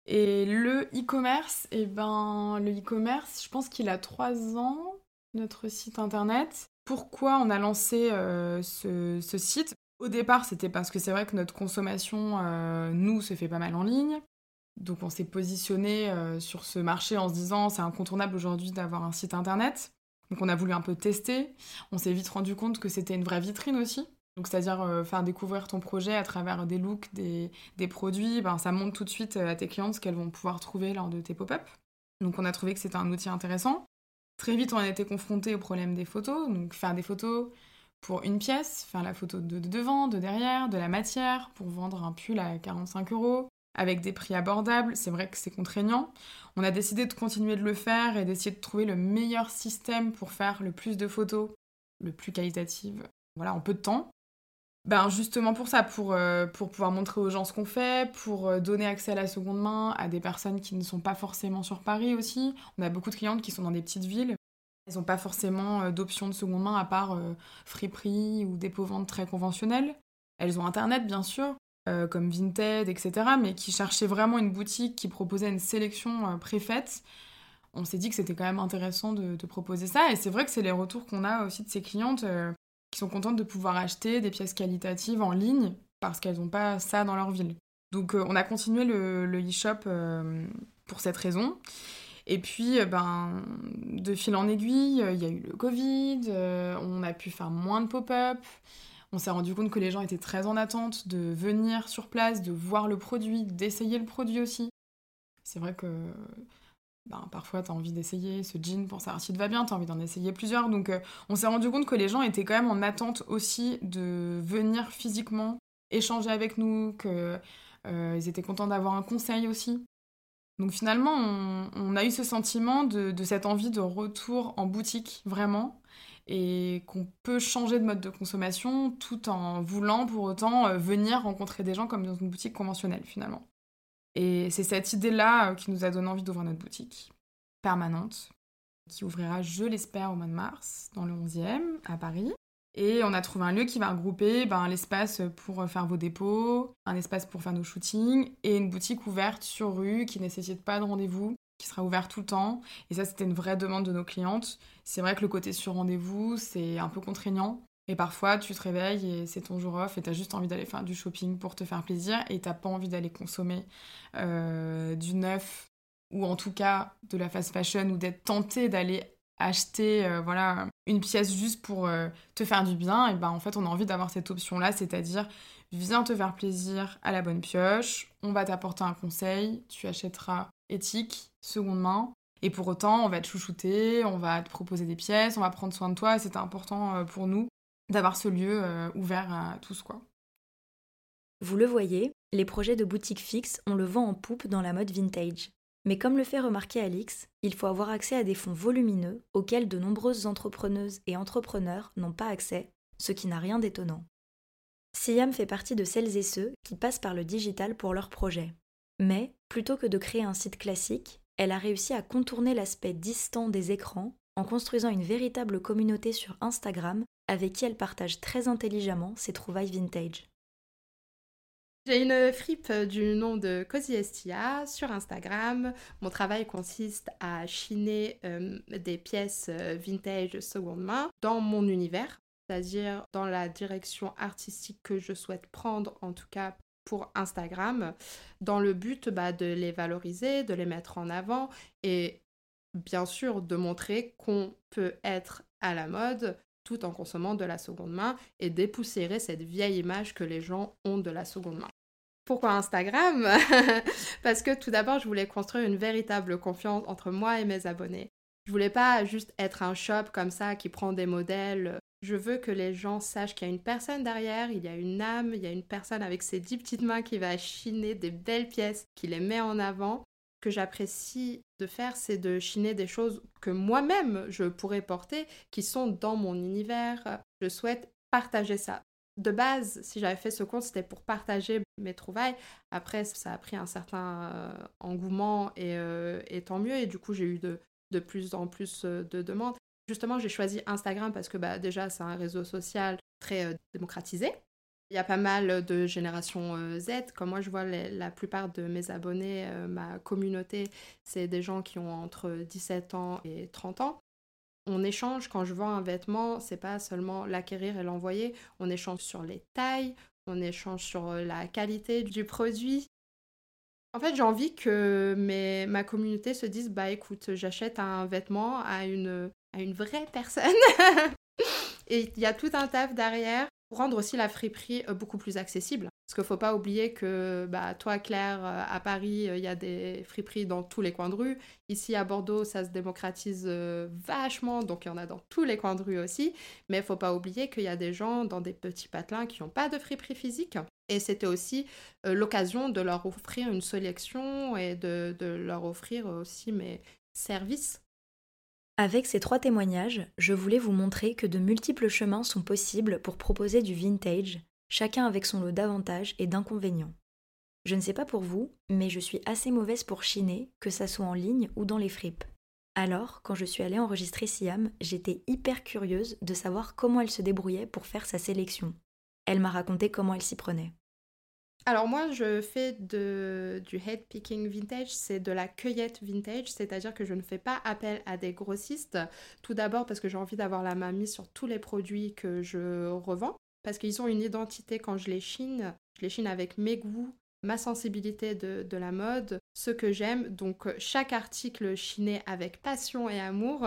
Et le e-commerce, eh ben le e-commerce, je pense qu'il a trois ans, notre site internet. Pourquoi on a lancé euh, ce, site? Au départ, c'était parce que c'est vrai que notre consommation, euh, nous, se fait pas mal en ligne. Donc on s'est positionné euh, sur ce marché en se disant c'est incontournable aujourd'hui d'avoir un site internet. Donc on a voulu un peu tester. On s'est vite rendu compte que c'était une vraie vitrine aussi. Donc, c'est-à-dire euh, faire découvrir ton projet à travers des looks, des, produits, ben, ça montre tout de suite à tes clientes ce qu'elles vont pouvoir trouver lors de tes pop-up. Donc, on a trouvé que c'était un outil intéressant. Très vite, on a été confronté au problème des photos. Donc, faire des photos pour une pièce, faire la photo de devant, de derrière, de la matière, pour vendre un pull à 45 euros, avec des prix abordables. C'est vrai que c'est contraignant. On a décidé de continuer de le faire et d'essayer de trouver le meilleur système pour faire le plus de photos, le plus qualitatives, voilà, en peu de temps. Ben justement pour ça, pour, euh, pour pouvoir montrer aux gens ce qu'on fait, pour euh, donner accès à la seconde main à des personnes qui ne sont pas forcément sur Paris aussi. On a beaucoup de clientes qui sont dans des petites villes. Elles n'ont pas forcément euh, d'options de seconde main à part friperie ou dépôt-vente très conventionnelles. Elles ont Internet bien sûr, comme Vinted, etc. Mais qui cherchaient vraiment une boutique qui proposait une sélection préfaite. On s'est dit que c'était quand même intéressant de, de proposer ça. Et c'est vrai que c'est les retours qu'on a aussi de ces clientes sont contentes de pouvoir acheter des pièces qualitatives en ligne parce qu'elles n'ont pas ça dans leur ville. Donc euh, on a continué le, e-shop euh, pour cette raison. Et puis, euh, ben, de fil en aiguille, il y a eu le Covid, on a pu faire moins de pop-up. On s'est rendu compte que les gens étaient très en attente de venir sur place, de voir le produit, d'essayer le produit aussi. C'est vrai que ben, parfois tu as envie d'essayer ce jean pour savoir s'il te va bien, tu as envie d'en essayer plusieurs. Donc euh, on s'est rendu compte que les gens étaient quand même en attente aussi de venir physiquement échanger avec nous, qu'ils euh, étaient contents d'avoir un conseil aussi. Donc finalement, on, a eu ce sentiment de, cette envie de retour en boutique, vraiment, et qu'on peut changer de mode de consommation tout en voulant pour autant euh, venir rencontrer des gens comme dans une boutique conventionnelle finalement. Et c'est cette idée-là euh, qui nous a donné envie d'ouvrir notre boutique permanente, qui ouvrira, je l'espère, au mois de mars, dans le 11e, à Paris. Et on a trouvé un lieu qui va regrouper ben, l'espace pour faire vos dépôts, un espace pour faire nos shootings, et une boutique ouverte sur rue qui ne nécessite pas de rendez-vous, qui sera ouverte tout le temps. Et ça, c'était une vraie demande de nos clientes. C'est vrai que le côté sur rendez-vous, c'est un peu contraignant. Et parfois, tu te réveilles et c'est ton jour off et tu as juste envie d'aller faire du shopping pour te faire plaisir et t'as pas envie d'aller consommer euh, du neuf ou en tout cas de la fast fashion ou d'être tenté d'aller acheter euh, voilà une pièce juste pour euh, te faire du bien et ben en fait on a envie d'avoir cette option là c'est-à-dire viens te faire plaisir à la bonne pioche on va t'apporter un conseil tu achèteras éthique seconde main et pour autant on va te chouchouter on va te proposer des pièces on va prendre soin de toi c'était important pour nous d'avoir ce lieu euh, ouvert à tous quoi. Vous le voyez, les projets de boutique fixe, on le vend en poupe dans la mode vintage. Mais comme le fait remarquer Alix, il faut avoir accès à des fonds volumineux auxquels de nombreuses entrepreneuses et entrepreneurs n'ont pas accès, ce qui n'a rien d'étonnant. Siam fait partie de celles et ceux qui passent par le digital pour leurs projets. Mais, plutôt que de créer un site classique, elle a réussi à contourner l'aspect distant des écrans en construisant une véritable communauté sur Instagram avec qui elle partage très intelligemment ses trouvailles vintage. J'ai une fripe du nom de Cozy Estia sur Instagram. Mon travail consiste à chiner euh, des pièces euh, vintage seconde main dans mon univers, c'est-à-dire dans la direction artistique que je souhaite prendre, en tout cas pour Instagram, dans le but bah, de les valoriser, de les mettre en avant et bien sûr de montrer qu'on peut être à la mode tout en consommant de la seconde main et dépoussiérer cette vieille image que les gens ont de la seconde main. Pourquoi Instagram? <laughs> Parce que tout d'abord, je voulais construire une véritable confiance entre moi et mes abonnés. Je voulais pas juste être un shop comme ça qui prend des modèles. Je veux que les gens sachent qu'il y a une personne derrière, il y a une âme, il y a une personne avec ses dix petites mains qui va chiner des belles pièces, qui les met en avant que j'apprécie de faire, c'est de chiner des choses que moi-même je pourrais porter, qui sont dans mon univers. Je souhaite partager ça. De base, si j'avais fait ce compte, c'était pour partager mes trouvailles. Après, ça a pris un certain euh, engouement euh, et, tant mieux. Et du coup, j'ai eu de, plus en plus euh, de demandes. Justement, j'ai choisi Instagram parce que bah, déjà, c'est un réseau social très démocratisé. Il y a pas mal de génération euh, Z. Comme moi, je vois la plupart de mes abonnés, euh, ma communauté, c'est des gens qui ont entre 17 ans et 30 ans. On échange quand je vends un vêtement, c'est pas seulement l'acquérir et l'envoyer. On échange sur les tailles, on échange sur euh, la qualité du produit. En fait, j'ai envie que mes, ma communauté se dise bah écoute, j'achète un vêtement à une, à une vraie personne. <laughs> et il y a tout un taf derrière pour rendre aussi la friperie euh, beaucoup plus accessible. Parce qu'il ne faut pas oublier que bah, toi, Claire, euh, à Paris, euh, il y a des friperies dans tous les coins de rue. Ici, à Bordeaux, ça se démocratise vachement, donc il y en a dans tous les coins de rue aussi. Mais il ne faut pas oublier qu'il y a des gens dans des petits patelins qui n'ont pas de friperie physique. Et c'était aussi l'occasion de leur offrir une sélection et de, de leur offrir aussi mes services avec ces trois témoignages, je voulais vous montrer que de multiples chemins sont possibles pour proposer du vintage, chacun avec son lot d'avantages et d'inconvénients. Je ne sais pas pour vous, mais je suis assez mauvaise pour chiner, que ça soit en ligne ou dans les fripes. Alors, quand je suis allée enregistrer Siam, j'étais hyper curieuse de savoir comment elle se débrouillait pour faire sa sélection. Elle m'a raconté comment elle s'y prenait. Alors moi, je fais du head picking vintage, c'est de la cueillette vintage, c'est-à-dire que je ne fais pas appel à des grossistes. Tout d'abord parce que j'ai envie d'avoir la main mise sur tous les produits que je revends, parce qu'ils ont une identité quand je les chine. Je les chine avec mes goûts, ma sensibilité de, de la mode, ce que j'aime. Donc chaque article chiné avec passion et amour,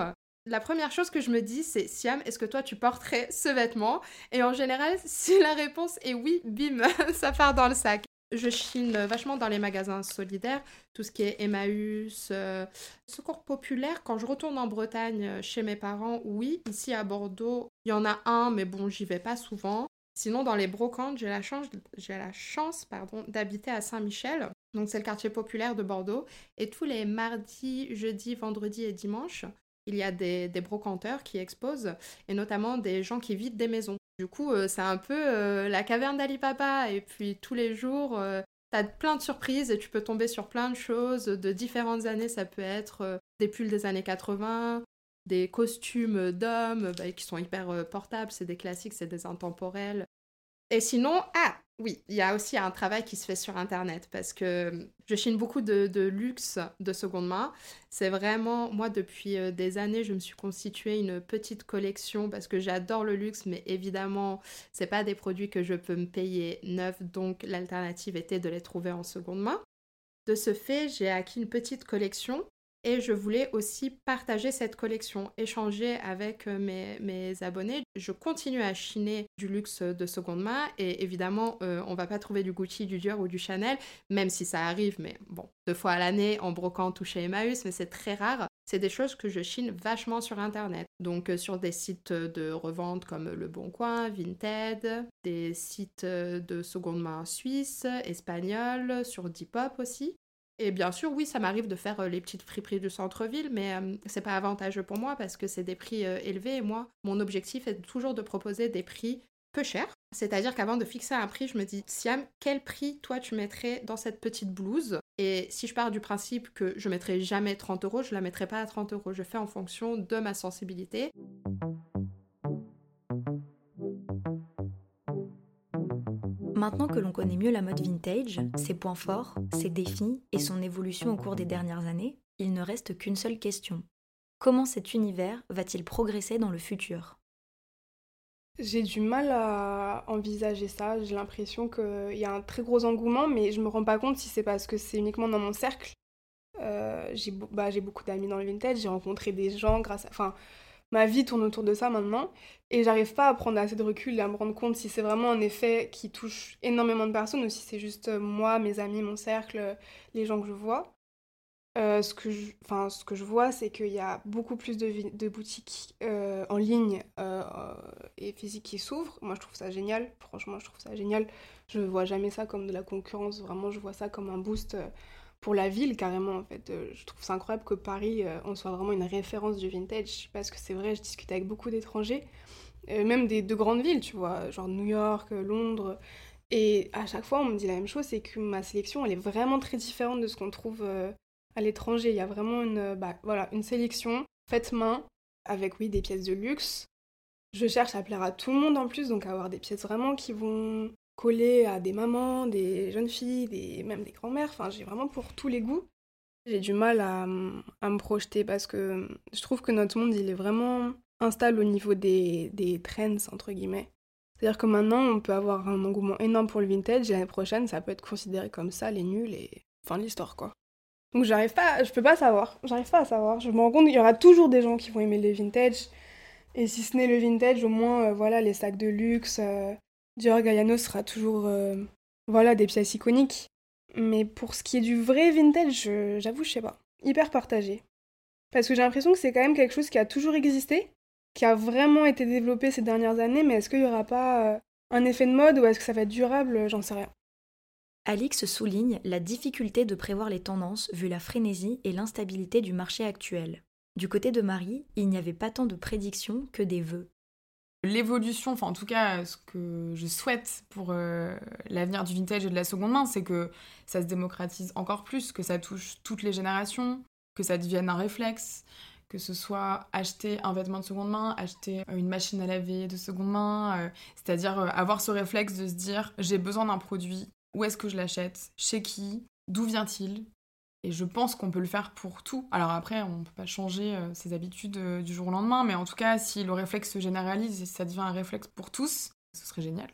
la première chose que je me dis, c'est Siam, est-ce que toi tu porterais ce vêtement? Et en général, <laughs> si la réponse est oui, bim, <laughs> ça part dans le sac. Je chine vachement dans les magasins solidaires, tout ce qui est Emmaüs, euh, Secours populaire. Quand je retourne en Bretagne euh, chez mes parents, oui. Ici à Bordeaux, il y en a un, mais bon, j'y vais pas souvent. Sinon, dans les brocantes, j'ai la chance, j'ai la chance pardon, d'habiter à Saint-Michel. Donc, c'est le quartier populaire de Bordeaux. Et tous les mardis, jeudis, vendredis et dimanches, il y a des, brocanteurs qui exposent, et notamment des gens qui vident des maisons. Du coup, euh, c'est un peu euh, la caverne d'Ali et puis tous les jours, euh, t'as plein de surprises et tu peux tomber sur plein de choses de différentes années. Ça peut être des pulls des années 80, des costumes d'hommes bah, qui sont hyper portables, c'est des classiques, c'est des intemporels. Et sinon, ah, oui, il y a aussi un travail qui se fait sur Internet parce que je chine beaucoup de, luxe de seconde main. C'est vraiment, moi, depuis euh, des années, je me suis constitué une petite collection parce que j'adore le luxe, mais évidemment, c'est pas des produits que je peux me payer neufs, donc l'alternative était de les trouver en seconde main. De ce fait, j'ai acquis une petite collection et je voulais aussi partager cette collection, échanger avec euh, mes, abonnés. Je continue à chiner du luxe de seconde main et évidemment, euh, on va pas trouver du Gucci, du Dior ou du Chanel, même si ça arrive, mais bon, deux fois à l'année en brocant ou chez Emmaüs, mais c'est très rare. C'est des choses que je chine vachement sur Internet. Donc euh, sur des sites de revente comme Le Bon Coin, Vinted, des sites de seconde main suisse, espagnol, sur Depop aussi. Et bien sûr, oui, ça m'arrive de faire euh, les petites friperies du centre-ville, mais euh, c'est pas avantageux pour moi parce que c'est des prix euh, élevés et moi, mon objectif est toujours de proposer des prix peu chers. C'est-à-dire qu'avant de fixer un prix, je me dis, Siam, quel prix toi tu mettrais dans cette petite blouse? Et si je pars du principe que je mettrai jamais 30 euros, je la mettrai pas à 30 euros. Je fais en fonction de ma sensibilité. Maintenant que l'on connaît mieux la mode vintage, ses points forts, ses défis et son évolution au cours des dernières années, il ne reste qu'une seule question. Comment cet univers va-t-il progresser dans le futur? J'ai du mal à envisager ça. J'ai l'impression qu'il y a un très gros engouement, mais je me rends pas compte si c'est parce que c'est uniquement dans mon cercle. Euh, bah, j'ai beaucoup d'amis dans le vintage, j'ai rencontré des gens grâce à... Enfin, ma vie tourne autour de ça maintenant. Et j'arrive pas à prendre assez de recul et à me rendre compte si c'est vraiment un effet qui touche énormément de personnes ou si c'est juste euh, moi, mes amis, mon cercle, les gens que je vois. Euh, ce, que je, ce que je vois, c'est qu'il y a beaucoup plus de, boutiques euh, en ligne et physiques qui s'ouvrent. Moi, je trouve ça génial. Franchement, je trouve ça génial. Je vois jamais ça comme de la concurrence. Vraiment, je vois ça comme un boost pour la ville carrément en fait. Euh, je trouve ça incroyable que Paris, euh, on soit vraiment une référence du vintage parce que c'est vrai, je discute avec beaucoup d'étrangers, euh, même des de grandes villes, tu vois, genre New York, Londres. Et à chaque fois, on me dit la même chose, c'est que ma sélection, elle est vraiment très différente de ce qu'on trouve à l'étranger. Il y a vraiment une, bah, voilà, une sélection faite main, avec oui des pièces de luxe. Je cherche à plaire à tout le monde en plus, donc à avoir des pièces vraiment qui vont coller à des mamans, des jeunes filles, des, même des grands-mères. Enfin, j'ai vraiment pour tous les goûts. J'ai du mal à, me projeter parce que je trouve que notre monde, il est vraiment instable au niveau des, des trends, entre guillemets. C'est-à-dire que maintenant, on peut avoir un engouement énorme pour le vintage et l'année prochaine, ça peut être considéré comme ça, les nuls et fin de l'histoire, quoi. Donc j'arrive pas, je peux pas savoir, j'arrive pas à savoir. Je me rends compte qu'il y aura toujours des gens qui vont aimer le vintage. Et si ce n'est le vintage, au moins, euh, voilà, les sacs de luxe, euh, Dior sera toujours euh, voilà, des pièces iconiques. Mais pour ce qui est du vrai vintage, j'avoue, je sais pas. Hyper partagé. Parce que j'ai l'impression que c'est quand même quelque chose qui a toujours existé, qui a vraiment été développé ces dernières années, mais est-ce qu'il n'y aura pas euh, un effet de mode ou est-ce que ça va être durable J'en sais rien. Alix souligne la difficulté de prévoir les tendances vu la frénésie et l'instabilité du marché actuel. Du côté de Marie, il n'y avait pas tant de prédictions que des vœux. L'évolution, enfin en tout cas ce que je souhaite pour euh, l'avenir du vintage et de la seconde main, c'est que ça se démocratise encore plus, que ça touche toutes les générations, que ça devienne un réflexe, que ce soit acheter un vêtement de seconde main, acheter euh, une machine à laver de seconde main, euh, c'est-à-dire avoir ce réflexe de se dire j'ai besoin d'un produit, où est-ce que je l'achète, chez qui, d'où vient-il, et je pense qu'on peut le faire pour tout. Alors après, on ne peut pas changer euh, ses habitudes euh, du jour au lendemain, mais en tout cas, si le réflexe se généralise et ça devient un réflexe pour tous, ce serait génial.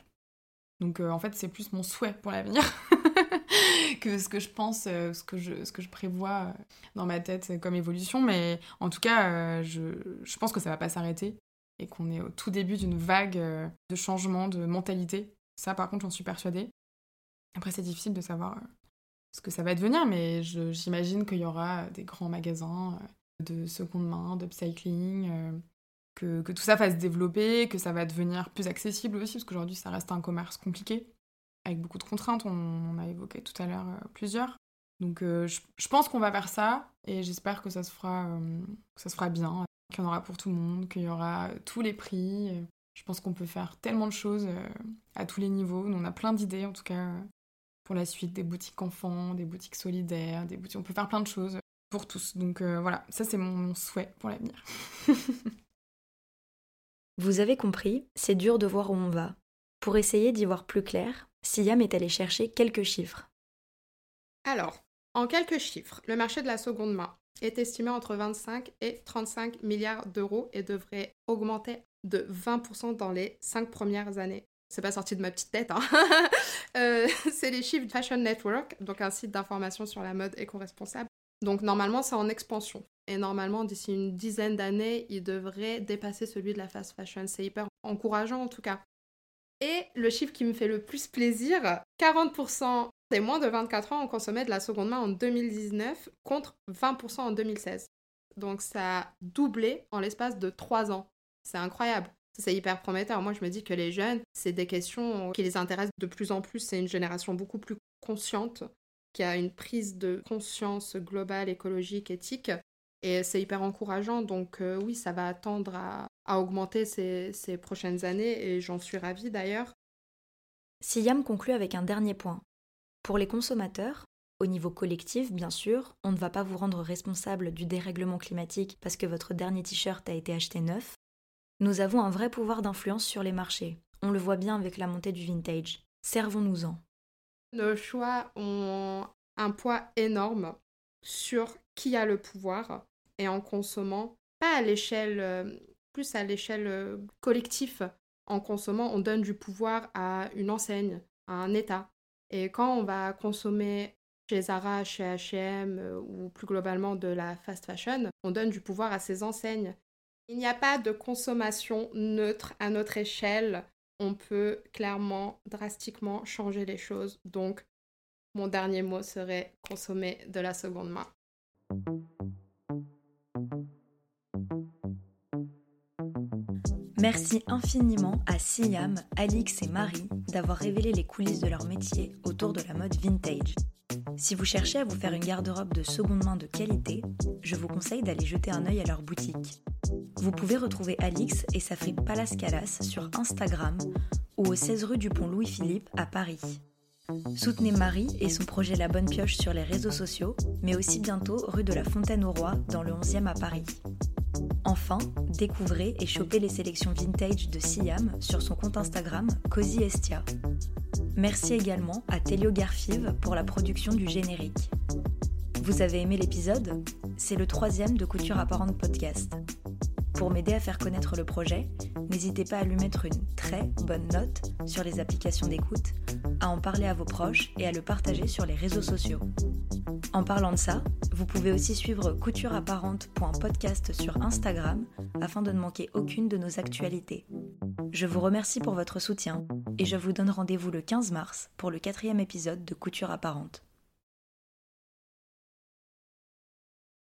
Donc euh, en fait, c'est plus mon souhait pour l'avenir <laughs> que ce que je pense, ce, que je, ce que je prévois dans ma tête comme évolution. Mais en tout cas, je, je pense que ça va pas s'arrêter et qu'on est au tout début d'une vague de changement de mentalité. Ça, par contre, j'en suis persuadée. Après, c'est difficile de savoir ce que ça va devenir, mais j'imagine qu'il y aura des grands magasins euh, de seconde main, d'upcycling, euh, que, que, tout ça va se développer, que ça va devenir plus accessible aussi, parce qu'aujourd'hui ça reste un commerce compliqué, avec beaucoup de contraintes, on, a évoqué tout à l'heure euh, plusieurs. Donc je, pense qu'on va vers ça, et j'espère que ça se fera bien, qu'il y en aura pour tout le monde, qu'il y aura tous les prix. Je pense qu'on peut faire tellement de choses à tous les niveaux. on a plein d'idées en tout cas pour la suite, des boutiques enfants, des boutiques solidaires, des boutiques... On peut faire plein de choses pour tous. Donc euh, voilà, ça c'est mon, souhait pour l'avenir. <laughs> Vous avez compris, c'est dur de voir où on va. Pour essayer d'y voir plus clair, Siam est allé chercher quelques chiffres. Alors, en quelques chiffres, le marché de la seconde main est estimé entre 25 et 35 milliards d'euros et devrait augmenter de 20% dans les 5 premières années c'est pas sorti de ma petite tête, hein. <laughs> Euh, c'est les chiffres Fashion Network, donc un site d'information sur la mode éco-responsable. Donc normalement, c'est en expansion. Et normalement, d'ici une dizaine d'années, il devrait dépasser celui de la fast fashion. C'est hyper encourageant en tout cas. Et le chiffre qui me fait le plus plaisir, 40% des moins de 24 ans ont consommé de la seconde main en 2019 contre 20% en 2016. Donc ça a doublé en l'espace de 3 ans. C'est incroyable c'est hyper prometteur. Moi, je me dis que les jeunes, c'est des questions qui les intéressent de plus en plus. C'est une génération beaucoup plus consciente, qui a une prise de conscience globale, écologique, éthique. Et c'est hyper encourageant. Donc euh, oui, ça va attendre à, augmenter ces, ces prochaines années et j'en suis ravie d'ailleurs. Siam conclut avec un dernier point. Pour les consommateurs, au niveau collectif, bien sûr, on ne va pas vous rendre responsable du dérèglement climatique parce que votre dernier t-shirt a été acheté neuf, nous avons un vrai pouvoir d'influence sur les marchés. On le voit bien avec la montée du vintage. Servons-nous-en. Nos choix ont un poids énorme sur qui a le pouvoir et en consommant, pas à l'échelle, euh, plus à l'échelle euh, collective. En consommant, on donne du pouvoir à une enseigne, à un État. Et quand on va consommer chez Zara, chez H&M ou plus globalement de la fast fashion, on donne du pouvoir à ces enseignes. Il n'y a pas de consommation neutre à notre échelle. On peut clairement, drastiquement changer les choses. Donc, mon dernier mot serait consommer de la seconde main. Merci infiniment à Siam, Alix et Marie d'avoir révélé les coulisses de leur métier autour de la mode vintage. Si vous cherchez à vous faire une garde-robe de seconde main de qualité, je vous conseille d'aller jeter un œil à leur boutique. Vous pouvez retrouver Alix et sa fripe Palace sur Instagram ou au 16 rue du Pont Louis-Philippe à Paris. Soutenez Marie et son projet La Bonne Pioche sur les réseaux sociaux, mais aussi bientôt rue de la Fontaine au Roi dans le 11e à Paris. Enfin, découvrez et chopez les sélections vintage de Siam sur son compte Instagram Cozy Estia. Merci également à Telio Garfive pour la production du générique. Vous avez aimé l'épisode? C'est le troisième de Couture Apparente Podcast. Pour m'aider à faire connaître le projet, n'hésitez pas à lui mettre une très bonne note sur les applications d'écoute, à en parler à vos proches et à le partager sur les réseaux sociaux. En parlant de ça, vous pouvez aussi suivre coutureapparente.podcast sur Instagram afin de ne manquer aucune de nos actualités. Je vous remercie pour votre soutien et je vous donne rendez-vous le 15 mars pour le quatrième épisode de Couture apparente.